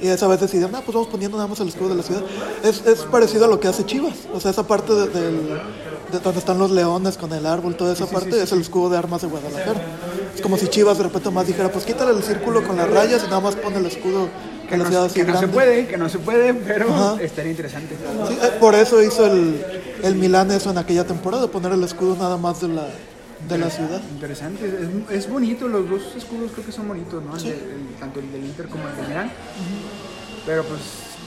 Y esa vez decidieron, ah, pues vamos poniendo nada más el escudo de la ciudad. Es, es parecido a lo que hace Chivas. O sea, esa parte de, del- de donde están los leones con el árbol, toda esa parte es el escudo de armas de Guadalajara. Es como si Chivas de repente más dijera, pues quítale el círculo con las rayas y nada más pone el escudo Que, la no, que no se puede, que no se puede, pero Ajá. estaría interesante. Eh, por eso hizo el, el Milán eso en aquella temporada, poner el escudo nada más de la, de la ciudad. Interesante, es, es bonito, los dos escudos creo que son bonitos, ¿no? El el- tanto el del Inter como el del Milán. Pero pues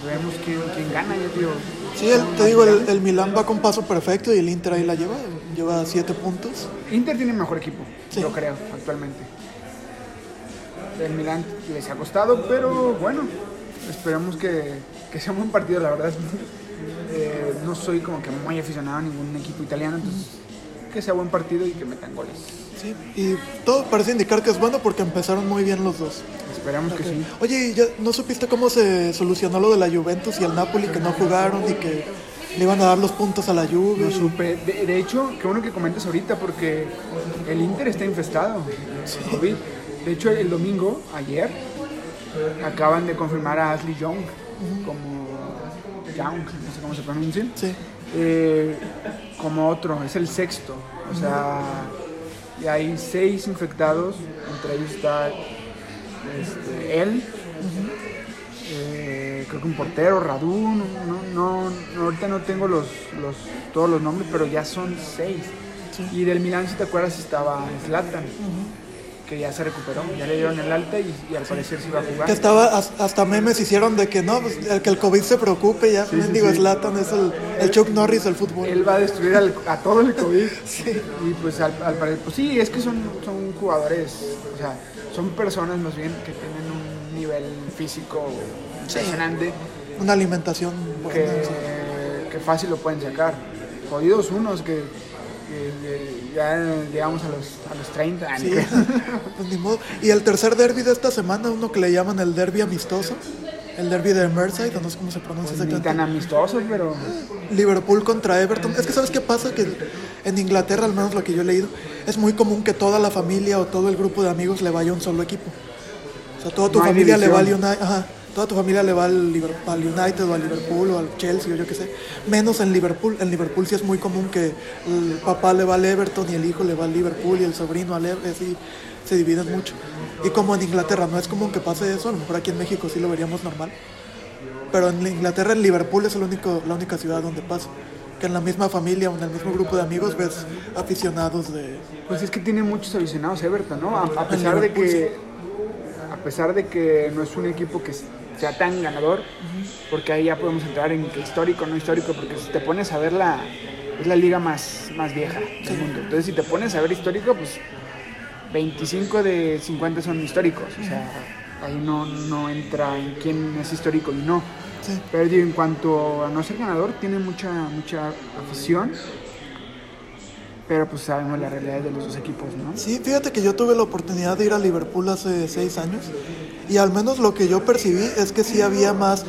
vemos quién, quién gana, ya tío. Sí, el- te digo, el, el Milán va con paso perfecto y el Inter ahí la lleva, lleva siete puntos. Inter tiene mejor equipo, Sí. yo creo, actualmente. El Milán les ha costado, pero bueno, esperamos que, que sea un buen partido, la verdad. Eh, no soy como que muy aficionado a ningún equipo italiano, entonces que sea buen partido y que metan goles. Sí, y todo parece indicar que es bueno porque empezaron muy bien los dos. Esperamos que sí. Oye, ¿y ya ¿no supiste cómo se solucionó lo de la Juventus y el Napoli que no jugaron y que le iban a dar los puntos a la Juve? No supe. De, de hecho, qué bueno que comentas ahorita porque el Inter está infestado COVID. De hecho, el domingo, ayer, acaban de confirmar a Ashley Young como Young, cómo se pronuncia, Sí, eh, como otro, es el sexto. O sea, y hay seis infectados, entre ellos está este, él, eh, creo que un portero, Radu, no, no, no, ahorita no tengo los, los, todos los nombres, pero ya son seis. Sí. Y del Milán, si te acuerdas, estaba Zlatan, que ya se recuperó, ya le dieron el alta y, y al parecer sí va a jugar. que estaba, has- hasta memes hicieron de que no, pues, el que el COVID se preocupe ya. Sí, sí, digo, sí. Zlatan es el, el Chuck Norris del fútbol. Él va a destruir al- a todo el COVID. Y pues al, al parecer, pues sí, es que son, son jugadores, o sea, son personas más bien que tienen un nivel físico impresionante Una alimentación buena. que, que fácil lo pueden sacar. jodidos unos que, que ya llegamos a los, a los 30 años. Sí, pues ni modo. Y el tercer derby de esta semana, uno que le llaman el derby amistoso, el derby de Merseyside, no sé cómo se pronuncia Pues ni tan amistosos, pero Liverpool contra Everton. Es que sabes qué pasa que en Inglaterra, al menos lo que yo he leído, es muy común que toda la familia o todo el grupo de amigos le vaya a un solo equipo. O sea, toda tu No familia le va al división. United, ajá, toda tu familia le va al, United o al Liverpool o al Chelsea o yo qué sé. Menos en Liverpool. En Liverpool sí es muy común que el papá le va al Everton y el hijo le va al Liverpool y el sobrino al Everton. Así se dividen mucho. Y como en Inglaterra no es común que pase eso, a lo mejor aquí en México sí lo veríamos normal. Pero en Inglaterra, en Liverpool es el único, la única ciudad donde pasa. Que en la misma familia o en el mismo grupo de amigos ves aficionados de... Pues es que tiene muchos aficionados Everton, ¿no? A, a pesar de que a pesar de que no es un equipo que sea tan ganador, porque ahí ya podemos entrar en que histórico, no histórico, porque si te pones a ver la es la liga más, más vieja del mundo. Entonces, si te pones a ver histórico, pues 25 de 50 son históricos, o sea, ahí no, no entra en quién es histórico y no. Sí. Pero digo, en cuanto a no ser ganador, tiene mucha mucha afición. Pero pues sabemos la realidad de los dos equipos, ¿no? Sí, fíjate que yo tuve la oportunidad de ir a Liverpool hace seis años y al menos lo que yo percibí es que sí había más,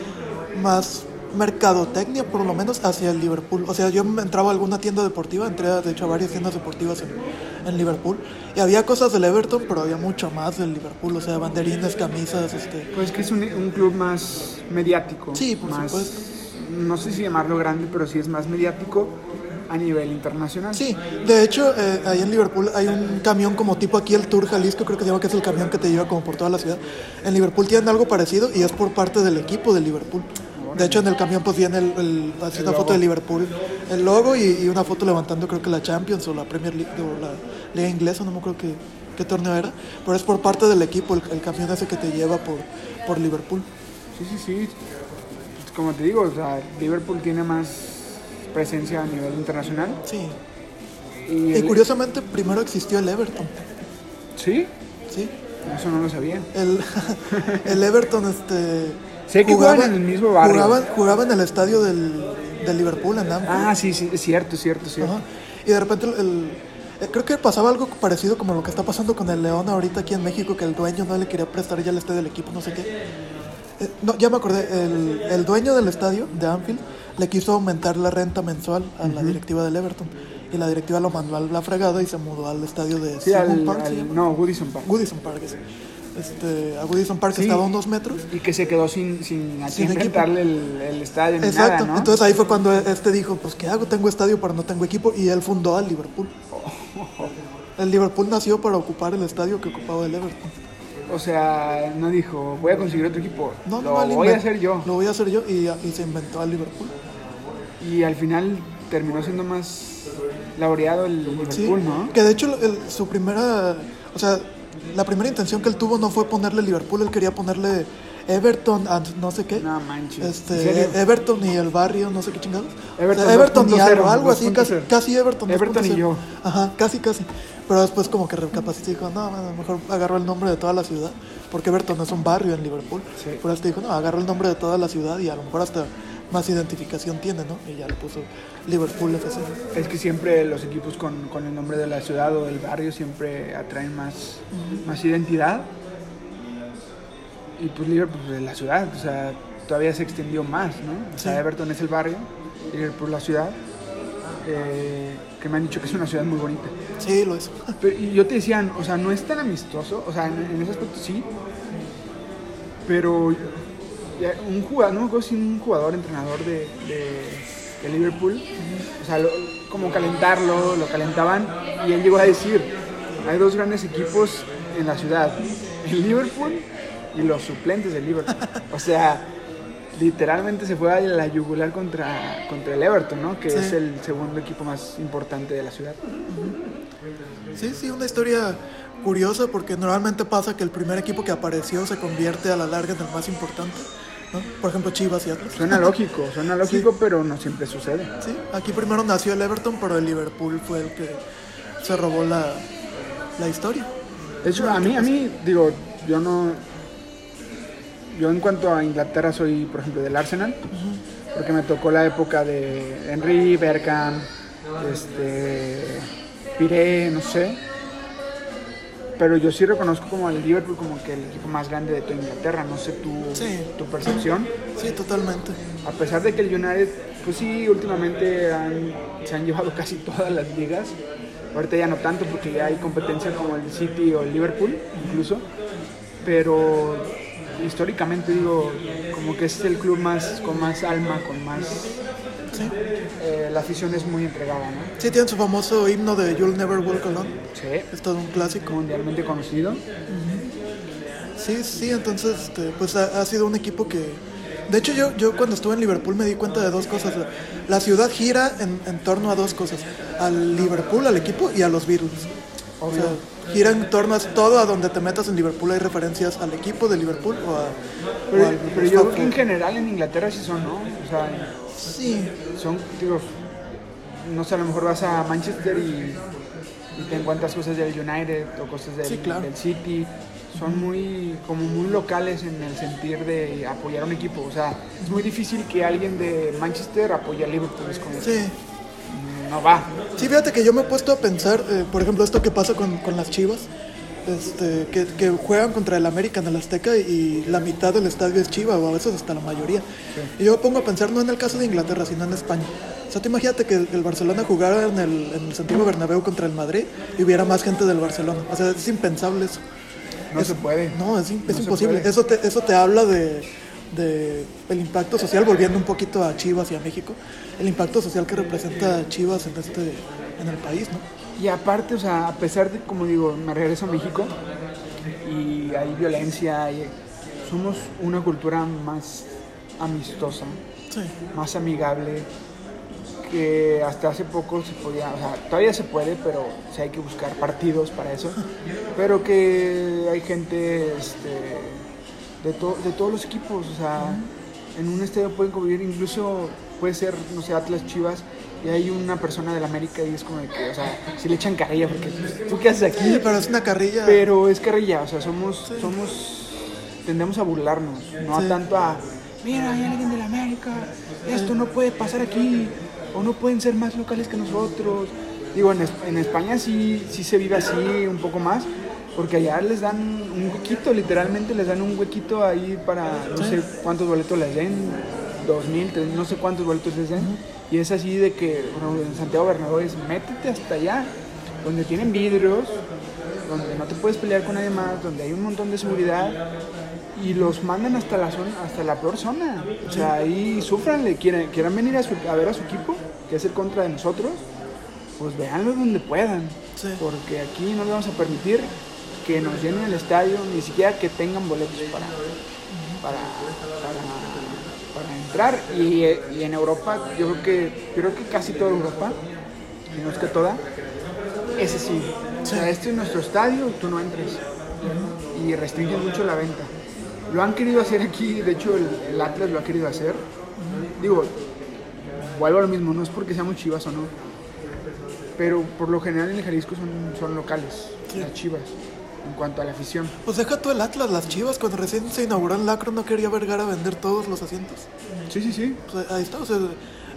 más mercadotecnia, por lo menos hacia el Liverpool. O sea, yo entraba a alguna tienda deportiva, entré de hecho a varias tiendas deportivas en, en Liverpool y había cosas del Everton, pero había mucho más del Liverpool, o sea, banderines, camisas, este... Pues que es un, un club más mediático. Sí, por más, supuesto. No sé si llamarlo grande, pero sí es más mediático a nivel internacional. Sí, de hecho, eh, ahí en Liverpool hay un camión como tipo aquí el Tour Jalisco, creo que se llama que es el camión que te lleva como por toda la ciudad. En Liverpool tienen algo parecido y es por parte del equipo de Liverpool. De hecho, en el camión pues viene el, el- así una foto de Liverpool, el logo y, y una foto levantando creo que la Champions o la Premier League o la Liga Inglesa, no me acuerdo qué, qué torneo era, pero es por parte del equipo, el, el camión ese que te lleva por, por Liverpool. Sí, sí, sí. Como te digo, o sea, Liverpool tiene más presencia a nivel internacional. Sí. Y, Y el- curiosamente primero existió el Everton, Sí, ¿sí? eso no lo sabía. El, el Everton, este. Sé que jugaban en el mismo barrio. Jugaban, jugaba en el estadio del, del Liverpool, en Anfield. Ah, sí, sí, es cierto, cierto, cierto. Ajá. Y de repente, el, el- eh, creo que pasaba algo parecido como lo que está pasando con el León ahorita aquí en México, que el dueño no le quería prestar ya el estadio del equipo, no sé qué. Eh, no, ya me acordé, el, el dueño del estadio de Anfield le quiso aumentar la renta mensual a la directiva del Everton. Y la directiva lo mandó a la fregada y se mudó al estadio de Sí, al, Park, no, Woodison Park. Goodison Park. es. Este, a Goodison Park Sí. estaba a unos metros. Y que se quedó sin, sin, a Sin rentarle el, el estadio ni Exacto. nada, ¿no? Entonces ahí fue cuando este dijo, pues ¿qué hago? Tengo estadio pero no tengo equipo. Y él fundó al Liverpool. El Liverpool nació para ocupar el estadio que ocupaba el Everton. O sea, no dijo, voy a conseguir otro equipo. No, lo no, voy a hacer yo. Lo voy a hacer yo y, y se inventó al Liverpool. Y al final terminó siendo más laureado el Sí, Liverpool, ¿no? que de hecho el- su primera, o sea, la primera intención que él tuvo no fue ponerle Liverpool, él quería ponerle Everton and no sé qué. No manches. Este. Everton y el barrio, no sé qué chingados. Everton O sea, Everton y 2.0, algo, algo así, 2.0. casi, casi Everton. Everton y 2.0. yo. Ajá, casi, casi. Pero después como que recapacitó y dijo, no, bueno, mejor agarró el nombre de toda la ciudad, porque Everton es un barrio en Liverpool. Sí. Por eso dijo, no, agarró el nombre de toda la ciudad y a lo mejor hasta más identificación tiene, ¿no? Y ya le puso Liverpool FC. Es que siempre los equipos con, con el nombre de la ciudad o del barrio siempre atraen más, más identidad. Y pues Liverpool es la ciudad, o sea, todavía se extendió más, ¿no? O sea, Sí. Everton es el barrio, Liverpool la ciudad, eh, que me han dicho que es una ciudad muy bonita. Sí, lo hizo. Pero, y yo te decía, o sea, no es tan amistoso, o sea, en, en ese aspecto sí, pero un jugador, no me acuerdo si un jugador, entrenador de, de- de Liverpool, o sea, lo- como calentarlo, lo calentaban, y él llegó a decir, hay dos grandes equipos en la ciudad, el Liverpool y los suplentes del Liverpool. O sea, literalmente se fue a la yugular contra, contra el Everton, ¿no? Que Sí. es el segundo equipo más importante de la ciudad. Sí, sí, una historia curiosa porque normalmente pasa que el primer equipo que apareció se convierte a la larga en el más importante. ¿no? Por ejemplo, Chivas y Atlas. Suena lógico, suena lógico, pero no siempre sucede. Sí, aquí primero nació el Everton, pero el Liverpool fue el que se robó la, la historia. De hecho, a mí, a mí, digo, yo no. Yo en cuanto a Inglaterra soy, por ejemplo, del Arsenal, porque me tocó la época de Henry, Bergkamp, este, Piré, no sé. Pero yo sí reconozco como al Liverpool como que el equipo más grande de toda Inglaterra. No sé tu, Sí. tu percepción. Sí, totalmente. A pesar de que el United, pues sí, últimamente han- se han llevado casi todas las ligas. Ahorita ya no tanto porque ya hay competencia como el City o el Liverpool, incluso. Pero históricamente digo, como que es el club más con más alma, con más... Sí. eh, la afición es muy entregada, ¿no? Sí, tienen su famoso himno de You'll Never Walk Alone. Sí. Es todo un clásico. Mundialmente conocido. Sí, sí, entonces este, pues ha, ha sido un equipo que... De hecho yo, yo cuando estuve en Liverpool me di cuenta de dos cosas. La ciudad gira en, en torno a dos cosas. Al Liverpool, al equipo y a los Beatles. O sea, gira en torno a todo a donde te metas en Liverpool hay referencias al equipo de Liverpool o, a, o Pero, al pero yo creo que en general en Inglaterra sí son, ¿no? O sea, Sí, son, digo, no sé, a lo mejor vas a Manchester y, y te encuentras cosas del United o cosas del, Sí, claro. del City. Son muy, como muy locales en el sentir de apoyar a un equipo. O sea, es muy difícil que alguien de Manchester apoye a Liverpool. Es como, sí. No va. Sí, fíjate que yo me he puesto a pensar, eh, por ejemplo, esto que pasa con, con las Chivas, este, que, que juegan contra el América en el Azteca y la mitad del estadio es Chiva, o a veces hasta la mayoría. Y yo me pongo a pensar no en el caso de Inglaterra, sino en España. O sea, te imagínate que el Barcelona jugara en el, en el Santiago Bernabéu contra el Madrid y hubiera más gente del Barcelona. O sea, es impensable eso. No se puede. No, es, es No imposible. Eso te, eso te habla de, de el impacto social, volviendo un poquito a Chivas y a México, el impacto social que representa Chivas en este en el país, ¿no? Y aparte, o sea, a pesar de, como digo, me regreso a México y hay violencia, y somos una cultura más amistosa, Sí. más amigable, que hasta hace poco se podía, o sea, todavía se puede, pero sí hay que buscar partidos para eso, pero que hay gente este, de, to- de todos los equipos, o sea, en un estadio pueden convivir, incluso puede ser, no sé, Atlas Chivas, y hay una persona del América y es como de que, o sea, si le echan carrilla, porque tú qué haces aquí, Sí, pero es una carrilla. pero es carrilla, o sea, somos, somos, tendemos a burlarnos, no Sí. a tanto a, mira, hay alguien de la América, esto no puede pasar aquí, o no pueden ser más locales que nosotros. Digo, en, en España sí, sí se vive así un poco más, porque allá les dan un huequito, literalmente les dan un huequito ahí para, no sé cuántos boletos les den, dos mil, tres- no sé cuántos boletos les den, y es así de que, bueno, en Santiago Bernabéu es, métete hasta allá, donde tienen vidrios, donde no te puedes pelear con nadie más, donde hay un montón de seguridad y los mandan hasta la zona, hasta la peor zona. O sea, ahí sufranle, quieran, quieran venir a, su- a ver a su equipo, que es el contra de nosotros, pues véanlo donde puedan. Sí. Porque aquí no le vamos a permitir que nos llenen el estadio, ni siquiera que tengan boletos para, para, para, entrar. Y, y en Europa, yo creo que, creo que casi toda Europa, y no es que toda, ese sí. O sea, este es nuestro estadio tú no entres. Y restringen mucho la venta. Lo han querido hacer aquí, de hecho el, el Atlas lo ha querido hacer. Digo, vuelvo a lo mismo, no es porque seamos chivas o no. Pero por lo general en el Jalisco son, son locales, las chivas, en cuanto a la afición. Pues deja tú el Atlas, las Chivas, cuando recién se inauguró el Lacro no quería Vergara vender todos los asientos. Sí, sí, sí. Pues ahí está, o sea,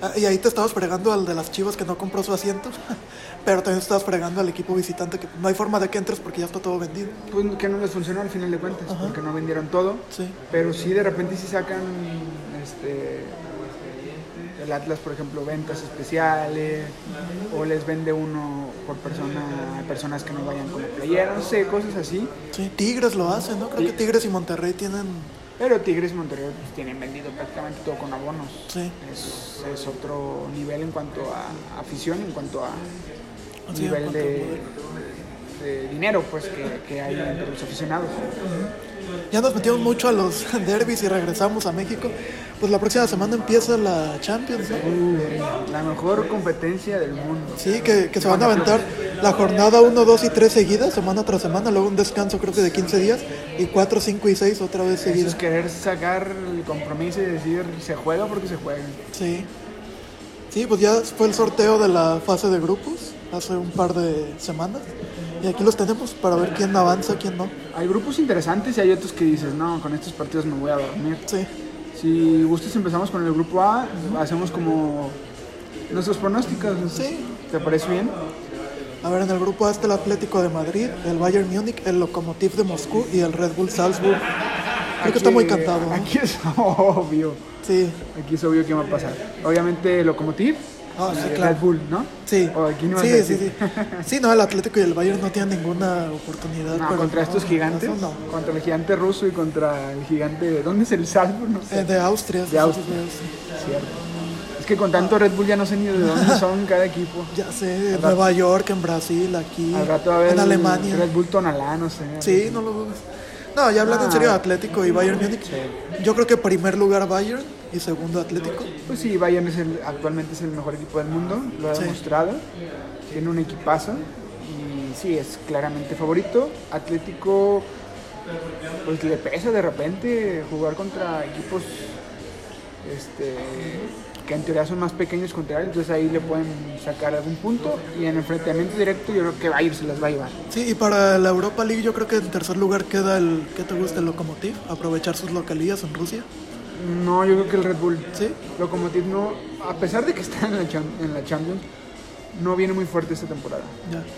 ah, y ahí te estabas fregando al de las Chivas que no compró su asiento, pero también estabas fregando al equipo visitante que no hay forma de que entres porque ya está todo vendido. Pues que no les funcionó al final de cuentas, porque no vendieron todo. Sí. Pero sí, de repente sí sacan este, el Atlas, por ejemplo, ventas especiales, o les vende uno por persona a personas que no vayan con la playera, no sé, cosas así. Sí, Tigres lo hace, ¿no? Creo que Tigres y Monterrey tienen... Pero Tigres y Monterrey pues, tienen vendido prácticamente todo con abonos. Sí. Es, es otro nivel en cuanto a afición, en cuanto a Sí, nivel de, dinero pues que, que hay entre los aficionados. Ya nos metimos mucho a los derbis y regresamos a México. Pues la próxima semana empieza la Champions, ¿no? Uh, la mejor competencia del mundo. Sí, que, que se van a aventar la jornada 1, 2 y 3 seguidas, semana tras semana, luego un descanso creo que de 15 días, y 4, 5 y 6 otra vez Eso es seguidas. querer sacar el compromiso y decir se juega porque se juega. Sí. Sí, pues ya fue el sorteo de la fase de grupos hace un par de semanas. Y aquí los tenemos para ver quién avanza, quién no. Hay grupos interesantes y hay otros que dices, no, con estos partidos me voy a dormir. Sí, Si gustas empezamos con el grupo A, hacemos como nuestros pronósticos. Sí. ¿Te parece bien? A ver, en el grupo A está el Atlético de Madrid, el Bayern Múnich, el Lokomotiv de Moscú y el Red Bull Salzburg. Creo que está muy cantado. ¿no? Aquí es obvio. Sí, Aquí es obvio que va a pasar. Obviamente Locomotiv Ah, sí, claro. Red Bull, ¿no? sí. O aquí no sí, sí, sí. Sí, no, el Atlético y el Bayern no tienen ninguna oportunidad. No, contra no, estos gigantes, no. contra el gigante ruso y contra el gigante, ¿dónde es el Salzburg? No sé. Eh, de Austria. De Austria. Cierto. Es que con tanto Red Bull ya no sé ni de dónde son cada equipo. Ya sé, en Nueva York, en Brasil, aquí, Al rato a haber en Alemania. Red Bull Tonalá, no sé. Sí, no lo dudes. No, ya hablando en Ah. serio de Atlético y Bayern Múnich, yo creo que primer lugar Bayern y segundo Atlético. Pues sí, Bayern es el, actualmente es el mejor equipo del mundo, lo ha Sí. demostrado. Tiene un equipazo y sí, es claramente favorito. Atlético, pues le pesa de repente jugar contra equipos este, que en teoría son más pequeños contra él, entonces ahí le pueden sacar algún punto y en enfrentamiento directo yo creo que Bayern se las va a llevar. Sí, y para la Europa League yo creo que en tercer lugar queda el, ¿qué te gusta? El Lokomotiv, aprovechar sus localías en Rusia. No, yo creo que el Red Bull. Sí, no, a pesar de que está en la, en la Champions, no viene muy fuerte esta temporada.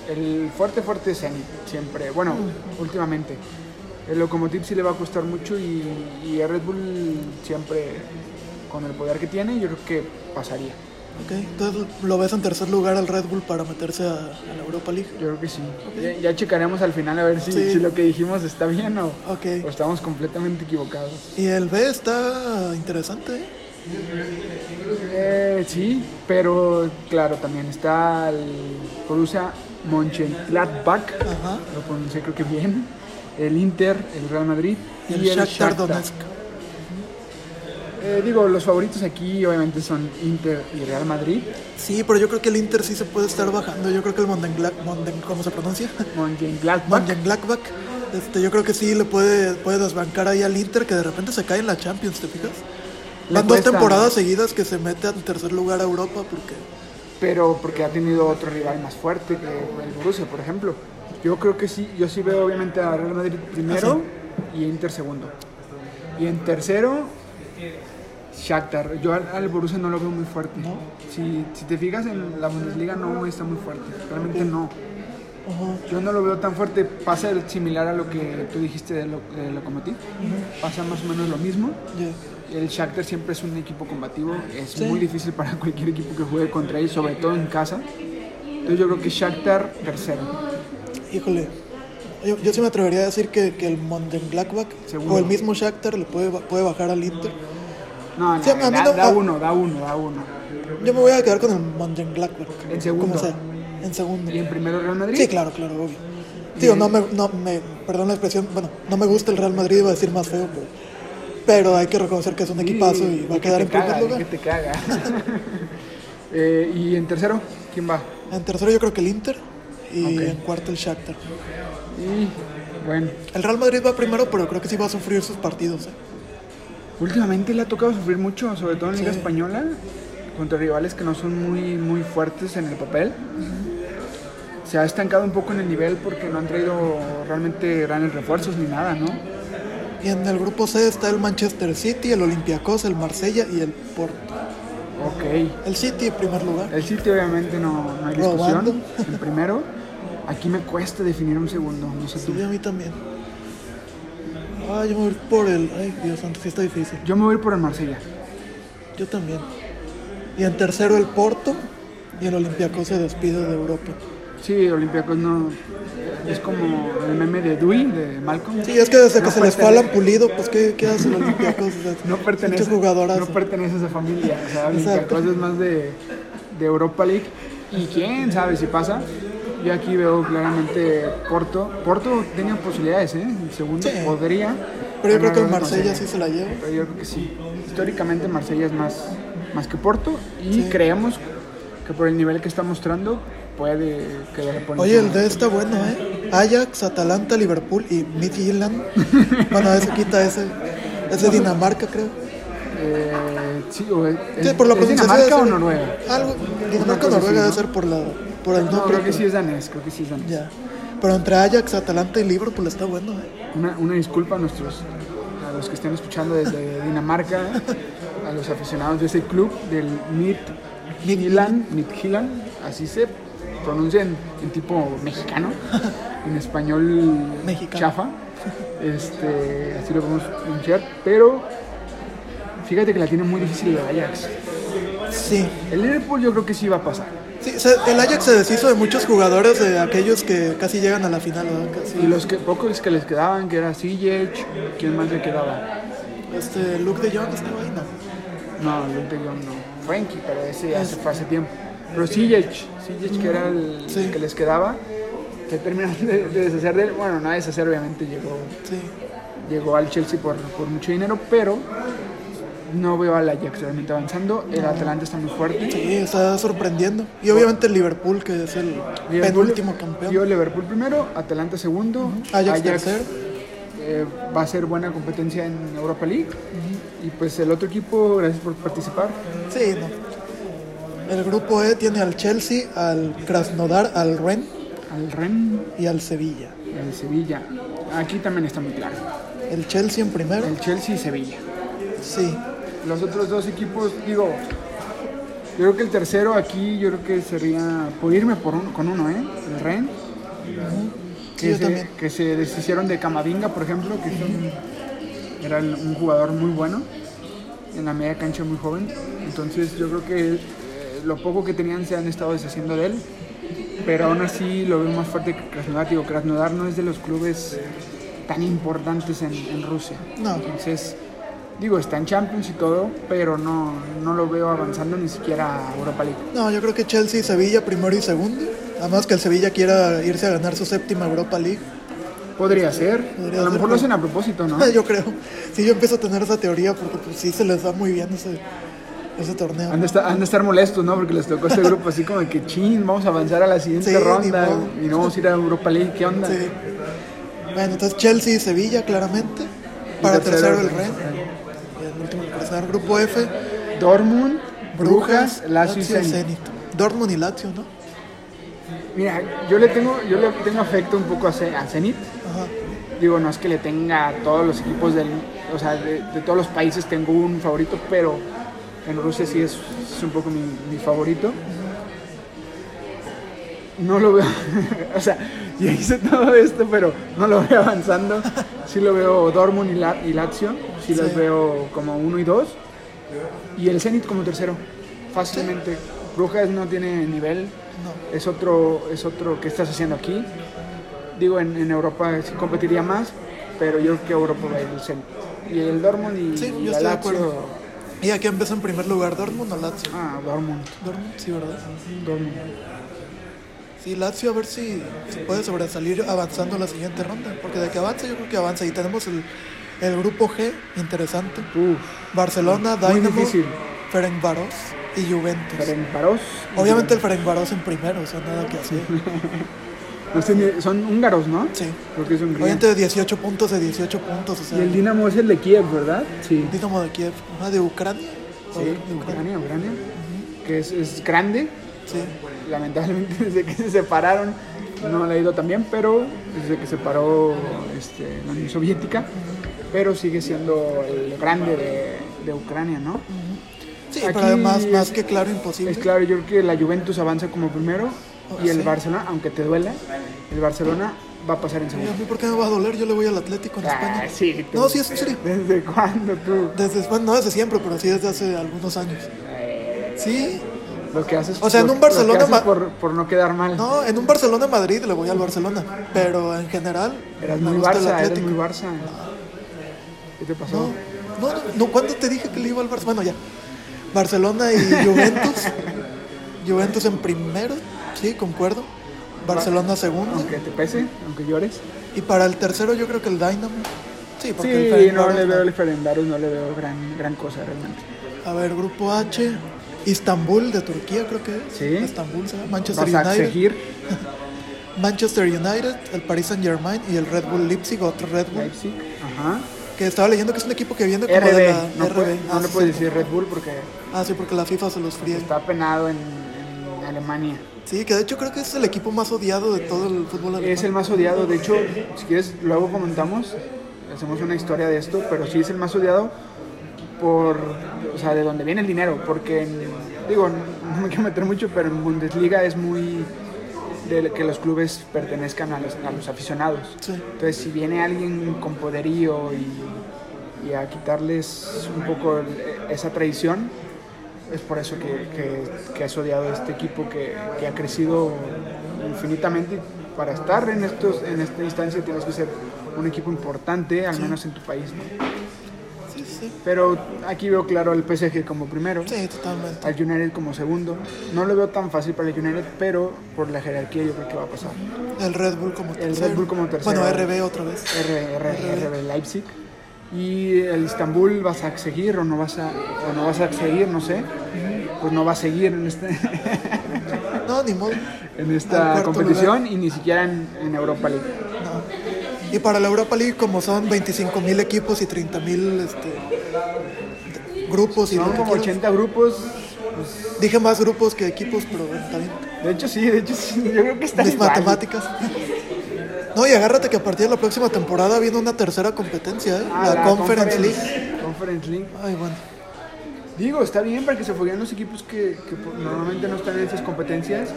El fuerte, fuerte es Zenit, siempre. Bueno, últimamente. El Lokomotiv sí le va a costar mucho y, y el Red Bull siempre, con el poder que tiene, yo creo que pasaría. Ok, entonces lo ves en tercer lugar al Red Bull para meterse a, a la Europa League. Yo creo que sí. Ya, ya checaremos al final a ver si, Sí. si lo que dijimos está bien o, Ok, o estamos completamente equivocados. y el B está interesante, ¿eh? Eh, sí, pero claro, también está el Borussia Mönchengladbach, Ajá. lo pronuncié creo que bien, el Inter, el Real Madrid Y el Shakhtar Donetsk. Eh, digo, los favoritos aquí obviamente son Inter y Real Madrid. Sí, pero yo creo que el Inter sí se puede estar bajando. Yo creo que el Mönchengladbach, ¿cómo se pronuncia? Mönchengladbach. Este, yo creo que sí le puede, puede desbancar ahí al Inter, que de repente se cae en la Champions, ¿te fijas? Van dos temporadas seguidas que se mete en tercer lugar a Europa porque... pero porque ha tenido otro rival más fuerte que el Borussia, por ejemplo. Yo creo que sí, yo sí veo obviamente a Real Madrid primero y Inter segundo. Y en tercero, Shakhtar. Yo al, Borussia no lo veo muy fuerte. ¿No? Si, si te fijas en la Bundesliga no está muy fuerte, realmente no. Yo no lo veo tan fuerte, pasa similar a lo que tú dijiste de, lo, de Lokomotiv, pasa más o menos lo mismo. El Shakhtar siempre es un equipo combativo, es Sí. muy difícil para cualquier equipo que juegue contra él, sobre todo en casa. Entonces yo creo que Shakhtar tercero. Híjole, yo, yo sí me atrevería a decir que, que el Mönchengladbach o el mismo Shakhtar le puede, puede bajar al Inter. No, no, Sí, da, no- da uno, da uno, da uno. Yo me voy a quedar con el Mönchengladbach. En segundo. Como sea, en segundo. ¿Y en primero Real Madrid? Sí, claro, claro, obvio. Digo, no me, no me, perdón la expresión, bueno, no me gusta el Real Madrid, iba a decir más feo, pero, pero hay que reconocer que es un equipazo y va a que quedar en primer lugar. Que te caga. Eh, ¿Y en tercero? ¿Quién va? En tercero yo creo que el Inter y en cuarto el Shakhtar. Y bueno, El Real Madrid va primero, pero creo que sí va a sufrir sus partidos. ¿eh? Últimamente le ha tocado sufrir mucho, sobre todo en Liga Sí. Española, contra rivales que no son muy, muy fuertes en el papel. Se ha estancado un poco en el nivel porque no han traído realmente grandes refuerzos ni nada, ¿no? Y en el grupo C está el Manchester City, el Olympiacos, el Marsella y el Porto. Ok. El City en primer lugar. El City obviamente no, no hay Robando. discusión. El primero, aquí me cuesta definir un segundo, no sé tú. Sí, a mí también. Ay, yo me voy a ir por el... Ay, Dios santo, sí está difícil. Yo me voy a ir por el Marsella. Yo también. Y en tercero el Porto y el Olympiacos se despide de Europa. Sí, Olympiacos no. Es como el meme de Dewey, de Malcolm. Sí, es que desde que se les fue al Pulido, pues ¿qué, qué hace el Olympiacos? O sea, No pertenece, no pertenece a esa familia. O sea. Olympiacos es más de, de Europa League. Y quién sabe si pasa. Yo aquí veo claramente Porto. Porto tenía posibilidades, ¿eh? El segundo Sí. podría. Pero yo creo que Marsella sí se la lleva. Pero yo creo que sí. Históricamente Marsella es más, más que Porto y Sí. creemos que por el nivel que está mostrando puede quedar por Oye, el encima. D está bueno, ¿eh? Ajax, Atalanta, Liverpool y Midtjylland. Bueno, ese quita ese. Es de Dinamarca, creo. Eh, sí, o es, Sí, por la ¿es Dinamarca o Noruega? Algo. Dinamarca o así, Noruega ¿no? debe ser por, la, por el No, creo que sí es danés, creo que sí es danés. Ya. Pero entre Ajax, Atalanta y Liverpool está bueno, ¿eh? Una, una disculpa a nuestros a los que estén escuchando desde Dinamarca, a los aficionados de ese club del Midtjylland, Midtjylland, así se pronuncia en, en tipo mexicano, en español Mexicano. chafa. Este, así lo podemos pronunciar, pero fíjate que la tiene muy difícil el Ajax. Sí. El Liverpool yo creo que sí va a pasar. Sí, se- el Ajax se deshizo de muchos jugadores, de aquellos que casi llegan a la final. Y los que, pocos que les quedaban, que era Ziyech, ¿quién más le quedaba? Este, Luke de Jong estaba ahí, ¿no? No, Luke de Jong no. Frankie, pero ese ya se fue hace tiempo. Pero Ziyech, Ziyech que era el Sí. que les quedaba, que terminaron de, de deshacer de él. Bueno, no deshacer, obviamente llegó, Sí. llegó al Chelsea por, por mucho dinero, pero no veo al Ajax realmente avanzando. El Atalanta está muy fuerte. Sí, está sorprendiendo. Y obviamente el Liverpool, que es el Liverpool- penúltimo campeón. Yo Liverpool primero, Atalanta segundo, Ajax tercero. eh, va a ser buena competencia en Europa League. Y pues el otro equipo, gracias por participar. Sí, no. El grupo E tiene al Chelsea, al Krasnodar, al Rennes Al Ren y al Sevilla. y al Sevilla. Aquí también está muy claro. El Chelsea en primero. El Chelsea y Sevilla. Sí. Los otros dos equipos, digo, yo creo que el tercero aquí, yo creo que sería, por irme por uno, con uno, ¿eh? El Ren. Que, se, que se deshicieron de Camavinga, por ejemplo, que era un jugador muy bueno, en la media cancha muy joven. Entonces yo creo que eh, lo poco que tenían se han estado deshaciendo de él, pero aún así lo veo más fuerte que Krasnodar. Digo, Krasnodar no es de los clubes tan importantes en, en Rusia. No. Entonces, digo, está en Champions y todo, pero no, no lo veo avanzando ni siquiera a Europa League. No, yo creo que Chelsea y Sevilla primero y segundo. Además que el Sevilla quiera irse a ganar su séptima Europa League. Podría ser, Podría a lo ser, mejor lo hacen a propósito, ¿no? Yo creo. Sí, yo empiezo a tener esa teoría porque pues, sí se les da muy bien ese, ese torneo. Han de, estar, han de estar molestos, ¿no? Porque les tocó este grupo así como de que, chin, vamos a avanzar a la siguiente Sí, ronda y no vamos a ir a Europa League, ¿qué onda? Sí. Bueno, entonces Chelsea y Sevilla, claramente. Para tercero, tercero el el Ren. Y Grupo F, Dortmund, Brujas, Lazio y Zenit. Dortmund y Lazio, ¿no? Mira, yo le tengo, yo le tengo afecto un poco a, Zenit. Ajá. Digo, no es que le tenga a todos los equipos del, o sea, de, de todos los países tengo un favorito, pero en Rusia sí es, es un poco mi, mi favorito. No lo veo, o sea, ya hice todo esto, pero no lo veo avanzando. Sí lo veo Dortmund y, La- y Lazio, sí, los Sí. veo como uno y dos. Y el Zenit como tercero, fácilmente. Brujas no tiene nivel, No. es otro, es otro que estás haciendo aquí. Digo, en, en Europa sí competiría más, pero yo creo que Europa va a ir el Zenit. Y el Dortmund y, Sí, y yo estoy de acuerdo. ¿Y aquí empieza en primer lugar Dortmund o Lazio? Ah, Dortmund. Dortmund, sí, ¿verdad? Dortmund. Sí, Lazio a ver si, si puede sobresalir avanzando la siguiente ronda. Porque de que avanza, yo creo que avanza. Y tenemos el, el grupo G, interesante. Uf, Barcelona, Muy Dynamo, difícil. Ferencváros y Juventus. Ferencváros. Obviamente el Ferencváros en primero, o sea, nada que hacer. No sé son húngaros, ¿no? Sí. Creo que es Hungría. Obviamente de 18 puntos, de 18 puntos, o sea, Y el Dinamo es el de Kiev, ¿verdad? Sí. Dinamo de Kiev, ah, de Ucrania. Sí, De Ucrania. Ucrania, Ucrania. Que es, es grande. Sí. Lamentablemente desde que se separaron no le ha ido tan bien, pero desde que se separó este, la Unión Soviética, pero sigue siendo el grande de, de Ucrania, ¿no? Sí, Aquí pero además, más que claro, imposible. Es claro, yo creo que la Juventus avanza como primero y el sí. Barcelona, aunque te duela, el Barcelona va a pasar en ¿Y a segundo. mí por qué me va a doler? Yo le voy al Atlético en Ah, España. sí, tú. No, sí, es en serio. ¿Desde cuándo tú? Desde, bueno, no desde siempre, pero sí desde hace algunos años. Sí, Lo que haces, O sea, en lo- un Barcelona por, por no quedar mal. no, en un Barcelona-Madrid le voy al Barcelona, pero en general eras muy el Barça, eres muy Barça. ¿Qué te pasó? No, no, no, no, ¿cuándo te dije que le iba al Barcelona? Bueno, ya. Barcelona y Juventus. Juventus en primero, sí, concuerdo. Barcelona segundo. Aunque te pese, aunque llores. Y para el tercero yo creo que el Dynamo. Sí, porque el Sí, no Ferencváros le no. veo el Ferendaros, no le veo gran, gran cosa realmente. A ver, grupo H. Istambul de Turquía, creo que es. Sí. Istambul, ¿será? Manchester Vas a United. seguir Manchester United, el Paris Saint Germain y el Red Bull Leipzig, otro Red Bull. Leipzig. Ajá. Que estaba leyendo que es un equipo que viene como de RB. la No, RB. puede- Ah, no le sí, puedes sí. decir Red Bull porque Ah, sí, porque la FIFA se los fría. está penado en, en Alemania. Sí, que de hecho creo que es el equipo más odiado de todo el fútbol alemán. Es el más odiado. De hecho, si quieres, luego comentamos, hacemos una historia de esto, pero sí es el más odiado por, o sea, de donde viene el dinero. Porque, digo, no me quiero meter mucho, pero en Bundesliga es muy de que los clubes pertenezcan a los, a los aficionados. Sí. Entonces, si viene alguien con poderío y, y a quitarles un poco esa tradición, es por eso que, que, que has odiado este equipo que, que ha crecido infinitamente. y Para estar en, estos, en esta instancia tienes que ser un equipo importante, al menos en tu país. ¿no? Sí. Pero aquí veo claro al PSG como primero, Sí, totalmente. al United como segundo. No lo veo tan fácil para el United, pero por la jerarquía yo creo que va a pasar. El Red Bull como El tercero. Red Bull como tercero. Bueno, RB otra vez. R, R, RB Leipzig. Y el Istanbul vas a seguir o no vas a, o no vas a seguir, no sé. Pues no va a seguir en, este, No, ni modo. en esta competición y ni siquiera en, en Europa League. No. Y para la Europa League, como son 25 mil equipos y 30 mil este, grupos y Son como quieras. 80 grupos. Dije más grupos que equipos, pero bueno, está bien. De hecho, sí, de hecho, sí. Yo creo que está Mis igual. matemáticas. No, y agárrate que a partir de la próxima temporada viene una tercera competencia, ¿eh? Ah, la, Conference, League. Conference League. Ay, bueno. Digo, está bien para que se jueguen los equipos que, normalmente no están en esas competencias.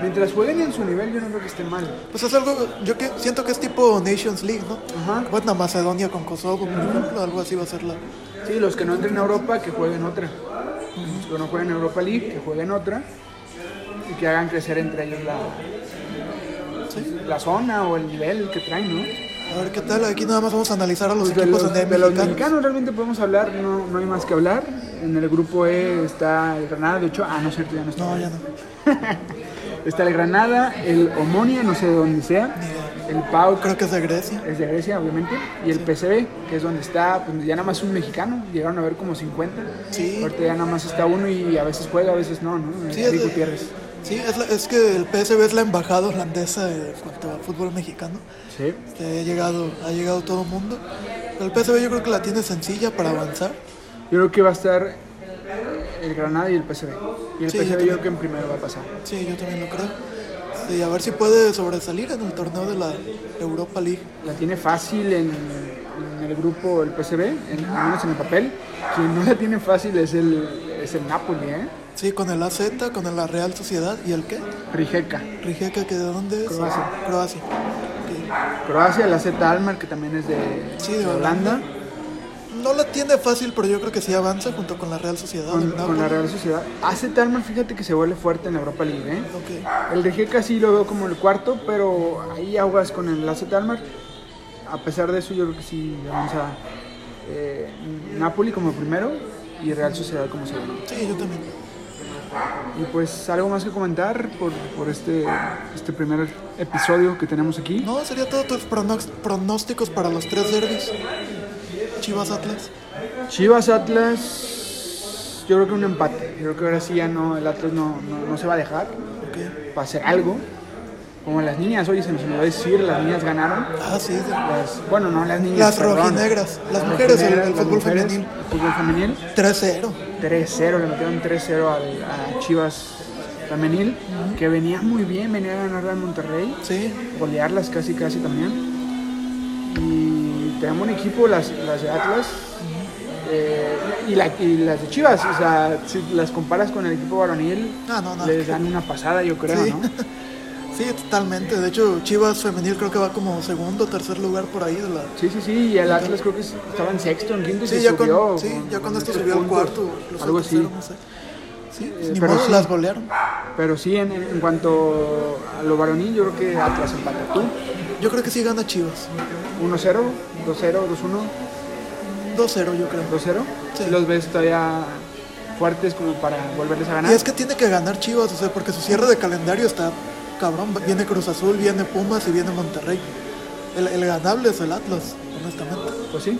Mientras jueguen en su nivel, yo no creo que esté mal. Pues es algo, yo que siento que es tipo Nations League, ¿no? Ajá. Bueno, Macedonia con Kosovo, por ejemplo, algo así va a ser la... Sí, los que no entren a Europa, que jueguen otra. Los que no jueguen Europa League, que jueguen otra. Y que hagan crecer entre ellos la, ¿sí? la zona o el nivel que traen, ¿no? A ver qué tal, aquí nada más vamos a analizar a los Pues de, equipos los, de, de los mexicanos. mexicanos realmente podemos hablar, no, no hay más que hablar. En el grupo E está el Granada, de hecho, ah, no es cierto, ya no está. No, ya no. Está el Granada, el Omonia, no sé de dónde sea, el Pau, Creo que es de Grecia. es de Grecia, obviamente, y el PCB, que es donde está, pues ya nada más un mexicano, llegaron a ver como 50. Sí. Ahorita ya nada más está uno y a veces juega, a veces no, ¿no? Sí, es Gutiérrez. Sí, es, la- es que el PSV es la embajada holandesa en cuanto al fútbol mexicano. Sí. Este, ha llegado, ha llegado todo el mundo. El PSV yo creo que la tiene sencilla para avanzar. Yo creo que va a estar el Granada y el PCB. Y el Sí, PCB yo yo, creo que en primero va a pasar. Sí, yo también lo creo. Sí, a ver si puede sobresalir en el torneo de la Europa League. La tiene fácil en, en el grupo el en, al menos en el papel. Quien no la tiene fácil es el, es el Napoli, ¿eh? Sí, con el AZ, con el la Real Sociedad y el qué? Rijeka. Rijeka, que de dónde es? Croacia. Croacia. Croacia, la Z Almar, que también es de, Sí, de de Holanda. No la tiene fácil, pero yo creo que sí avanza junto con la Real Sociedad. Con, la Real Sociedad. AZ Almar, fíjate que se vuelve fuerte en la Europa League, ¿eh? Ok. El Rijeka sí lo veo como el cuarto, pero ahí aguas con el AZ Almar. A pesar de eso, yo creo que sí vamos a eh, Napoli como primero y Real Sociedad como segundo. Sí, yo también. Y pues algo más que comentar por, por este, este primer episodio que tenemos aquí. No, sería todo tus pronósticos para los tres derbis. Chivas Atlas. Chivas Atlas, yo creo que un empate. Yo creo que ahora sí ya no, el Atlas no, no, no se va a dejar Ok. para hacer algo. Como las niñas, oye, se me olvidó decir, las niñas ganaron. Ah, sí. de- Las, bueno, no las niñas. Las perdón. rojinegras, las mujeres, el- el las fútbol mujeres, femenil. El fútbol femenil. 3-0. 3-0, le metieron 3-0 al- a Chivas femenil, que venía muy bien, venía a ganar al Monterrey. Sí. golearlas casi casi también. Y tenemos un equipo, las, las de Atlas eh, y, la- y las de Chivas, o sea, si las comparas con el equipo varonil, Ah, no, no. les dan una pasada, yo creo, Sí. ¿no? Sí, totalmente. De hecho, Chivas femenil creo que va como segundo o tercer lugar por ahí de la... Sí, sí, sí, y el Atlas creo que estaba en sexto, en quinto y Sí, se ya con, subió. sí, ya con esto subió al cuarto, algo al así. tercero, no sé. Sí, Eh, ni pero modo, sí. las golearon. Pero sí, en, en cuanto a lo varonil, yo creo que Atlas empata. ¿Tú? Yo creo que sí gana Chivas. 1-0, 2-0, 2-1, 2-0 yo creo. 2-0. Sí. ¿Los ves todavía fuertes como para volverles a ganar? Y es que tiene que ganar Chivas, o sea, porque su cierre de calendario está cabrón. Viene Cruz Azul, viene Pumas y viene Monterrey. El, el ganable es el Atlas, honestamente. Pues sí.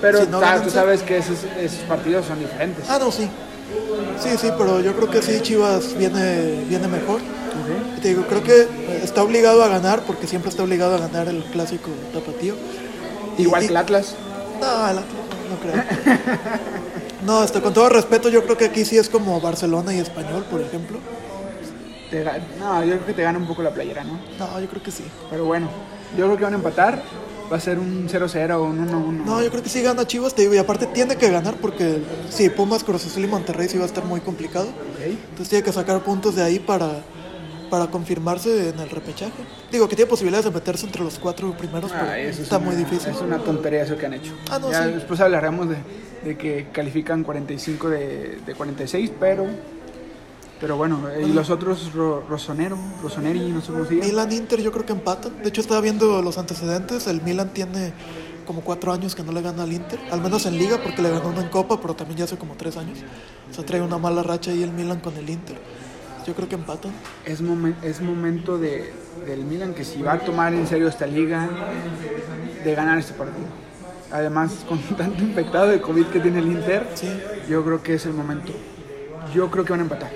Pero Si no ta- ganan, tú sabes que esos, esos partidos son diferentes. Ah, no, sí. Sí, sí, pero yo creo que sí, Chivas viene, viene mejor. Te digo, creo que está obligado a ganar, porque siempre está obligado a ganar el clásico tapatío. Igual y- que el Atlas. No, el Atlas no, creo. No, este, con todo respeto, yo creo que aquí sí es como Barcelona y Español, por ejemplo. Te no, yo creo que te gana un poco la playera, ¿no? No, yo creo que sí. Pero bueno, yo creo que van a empatar. va a ser un 0-0 o un 1-1. No, yo creo que sí gana Chivas, te digo, y aparte tiene que ganar porque sí, Pumas, Cruz Azul y Monterrey sí va a estar muy complicado. Entonces tiene que sacar puntos de ahí para, para confirmarse en el repechaje. Digo que tiene posibilidades de meterse entre los cuatro primeros, pero Ah, es está una- muy difícil. Es una tontería eso que han hecho. Ah, no, ya sí. después hablaremos de, de que califican 45 de, de 46, pero pero bueno, eh, y los otros Ro- Rosonero, Rosoneri, no sé cómo se llama. Milan Inter yo creo que empatan. De hecho estaba viendo los antecedentes. El Milan tiene como cuatro años que no le gana al Inter. Al menos en liga porque le ganó uno en Copa, pero también ya hace como tres años. O sea, trae una mala racha ahí el Milan con el Inter. Yo creo que empatan. Es, momen- es momento de, del Milan que si va a tomar en serio esta liga, de ganar este partido. Además, con tanto infectado de COVID que tiene el Inter, Sí, yo creo que es el momento. Yo creo que van a empatar.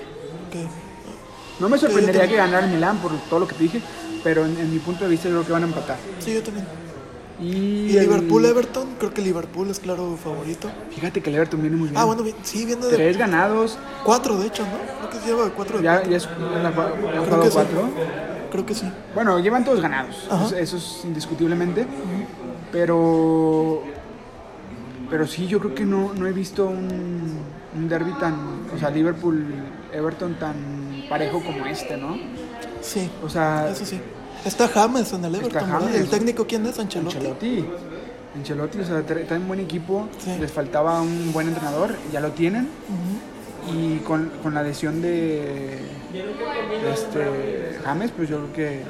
No me sorprendería que ganara el Milan por todo lo que te dije, pero en, en mi punto de vista yo creo que van a empatar. sí, yo también. Y, Liverpool-Everton, creo que Liverpool es claro favorito. Fíjate que el Everton viene muy bien. Ah, bueno, sí, viene de Tres ganados, cuatro, de hecho, ¿no? Creo que se lleva cuatro de ya, cuatro. ya, es- han jugado sí. cuatro. Creo que sí. Bueno, llevan todos ganados, Ajá. eso, eso es indiscutiblemente. Pero pero sí, yo creo que no, no he visto un, un derby tan, o sea, Liverpool-Everton tan parejo como este, ¿no? Sí, O sea, eso sí. Está James en el Everton. ¿El técnico quién es? Ancelotti. Ancelotti. Ancelotti, o sea, tra- traen buen equipo, Sí. les faltaba un buen entrenador, ya lo tienen. Y con, con la adhesión de, este James, pues yo creo que,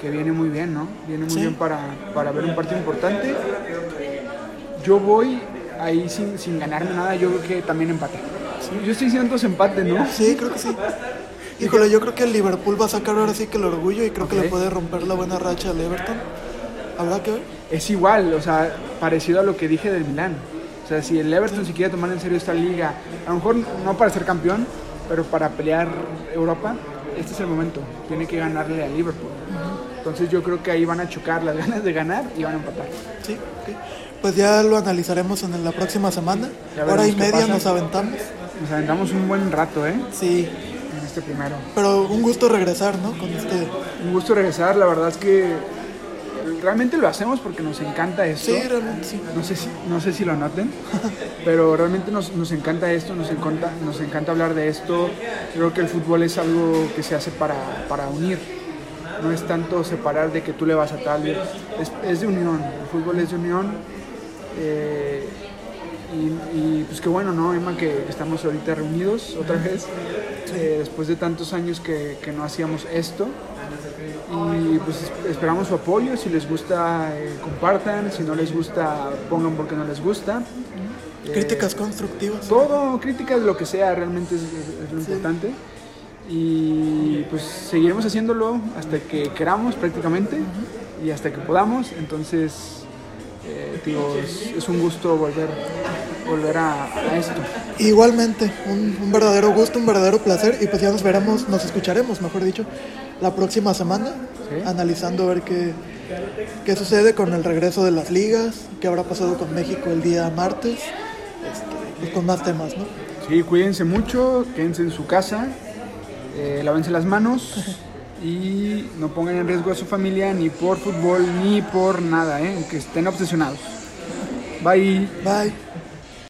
que viene muy bien, ¿no? Viene muy Sí. bien para, para ver un partido importante. Yo voy ahí sin, sin ganarme nada, yo creo que también empate. Yo estoy diciendo dos empates, ¿no? Sí, creo que sí. Híjole, yo creo que el Liverpool va a sacar ahora sí que el orgullo y creo que le puede romper la buena racha al Everton. Habrá que ver. Es igual, o sea, parecido a lo que dije del Milán. O sea, si el Everton se quiere tomar en serio esta liga, a lo mejor no para ser campeón, pero para pelear Europa, este es el momento. Tiene que ganarle a Liverpool. Entonces yo creo que ahí van a chocar las ganas de ganar y van a empatar. Sí, ok. Pues ya lo analizaremos en la próxima semana. Hora y media pasa. nos aventamos. Nos aventamos un buen rato, ¿eh? Sí, este primero. pero un gusto regresar, ¿no? Con este. Un gusto regresar, la verdad es que realmente lo hacemos porque nos encanta esto. Sí, realmente sí. No sé si, no sé si lo noten, pero realmente nos, nos encanta esto, nos encanta, nos encanta hablar de esto. Creo que el fútbol es algo que se hace para, para unir. No es tanto separar de que tú le vas a tal, es, es de unión. El fútbol es de unión. eh, y, y, pues qué bueno, ¿no, Emma? Que estamos ahorita reunidos otra vez, eh, después de tantos años que, que no hacíamos esto. Y pues es- esperamos su apoyo, si les gusta eh, compartan, si no les gusta pongan porque no les gusta. Eh, Críticas constructivas. todo, críticas, lo que sea, realmente es, lo importante. Y pues seguiremos haciéndolo hasta que queramos prácticamente y hasta que podamos. Entonces, eh, es un gusto volver, volver a, a esto. Igualmente, un, un verdadero gusto, un verdadero placer. Y pues ya nos veremos, nos escucharemos, mejor dicho, la próxima semana, Sí. analizando a ver qué, qué sucede con el regreso de las ligas, qué habrá pasado con México el día martes, este, pues con más temas, ¿no? Sí, cuídense mucho, quédense en su casa, eh, lávense las manos y no pongan en riesgo a su familia ni por fútbol ni por nada, ¿eh? que estén obsesionados. Bye. Bye.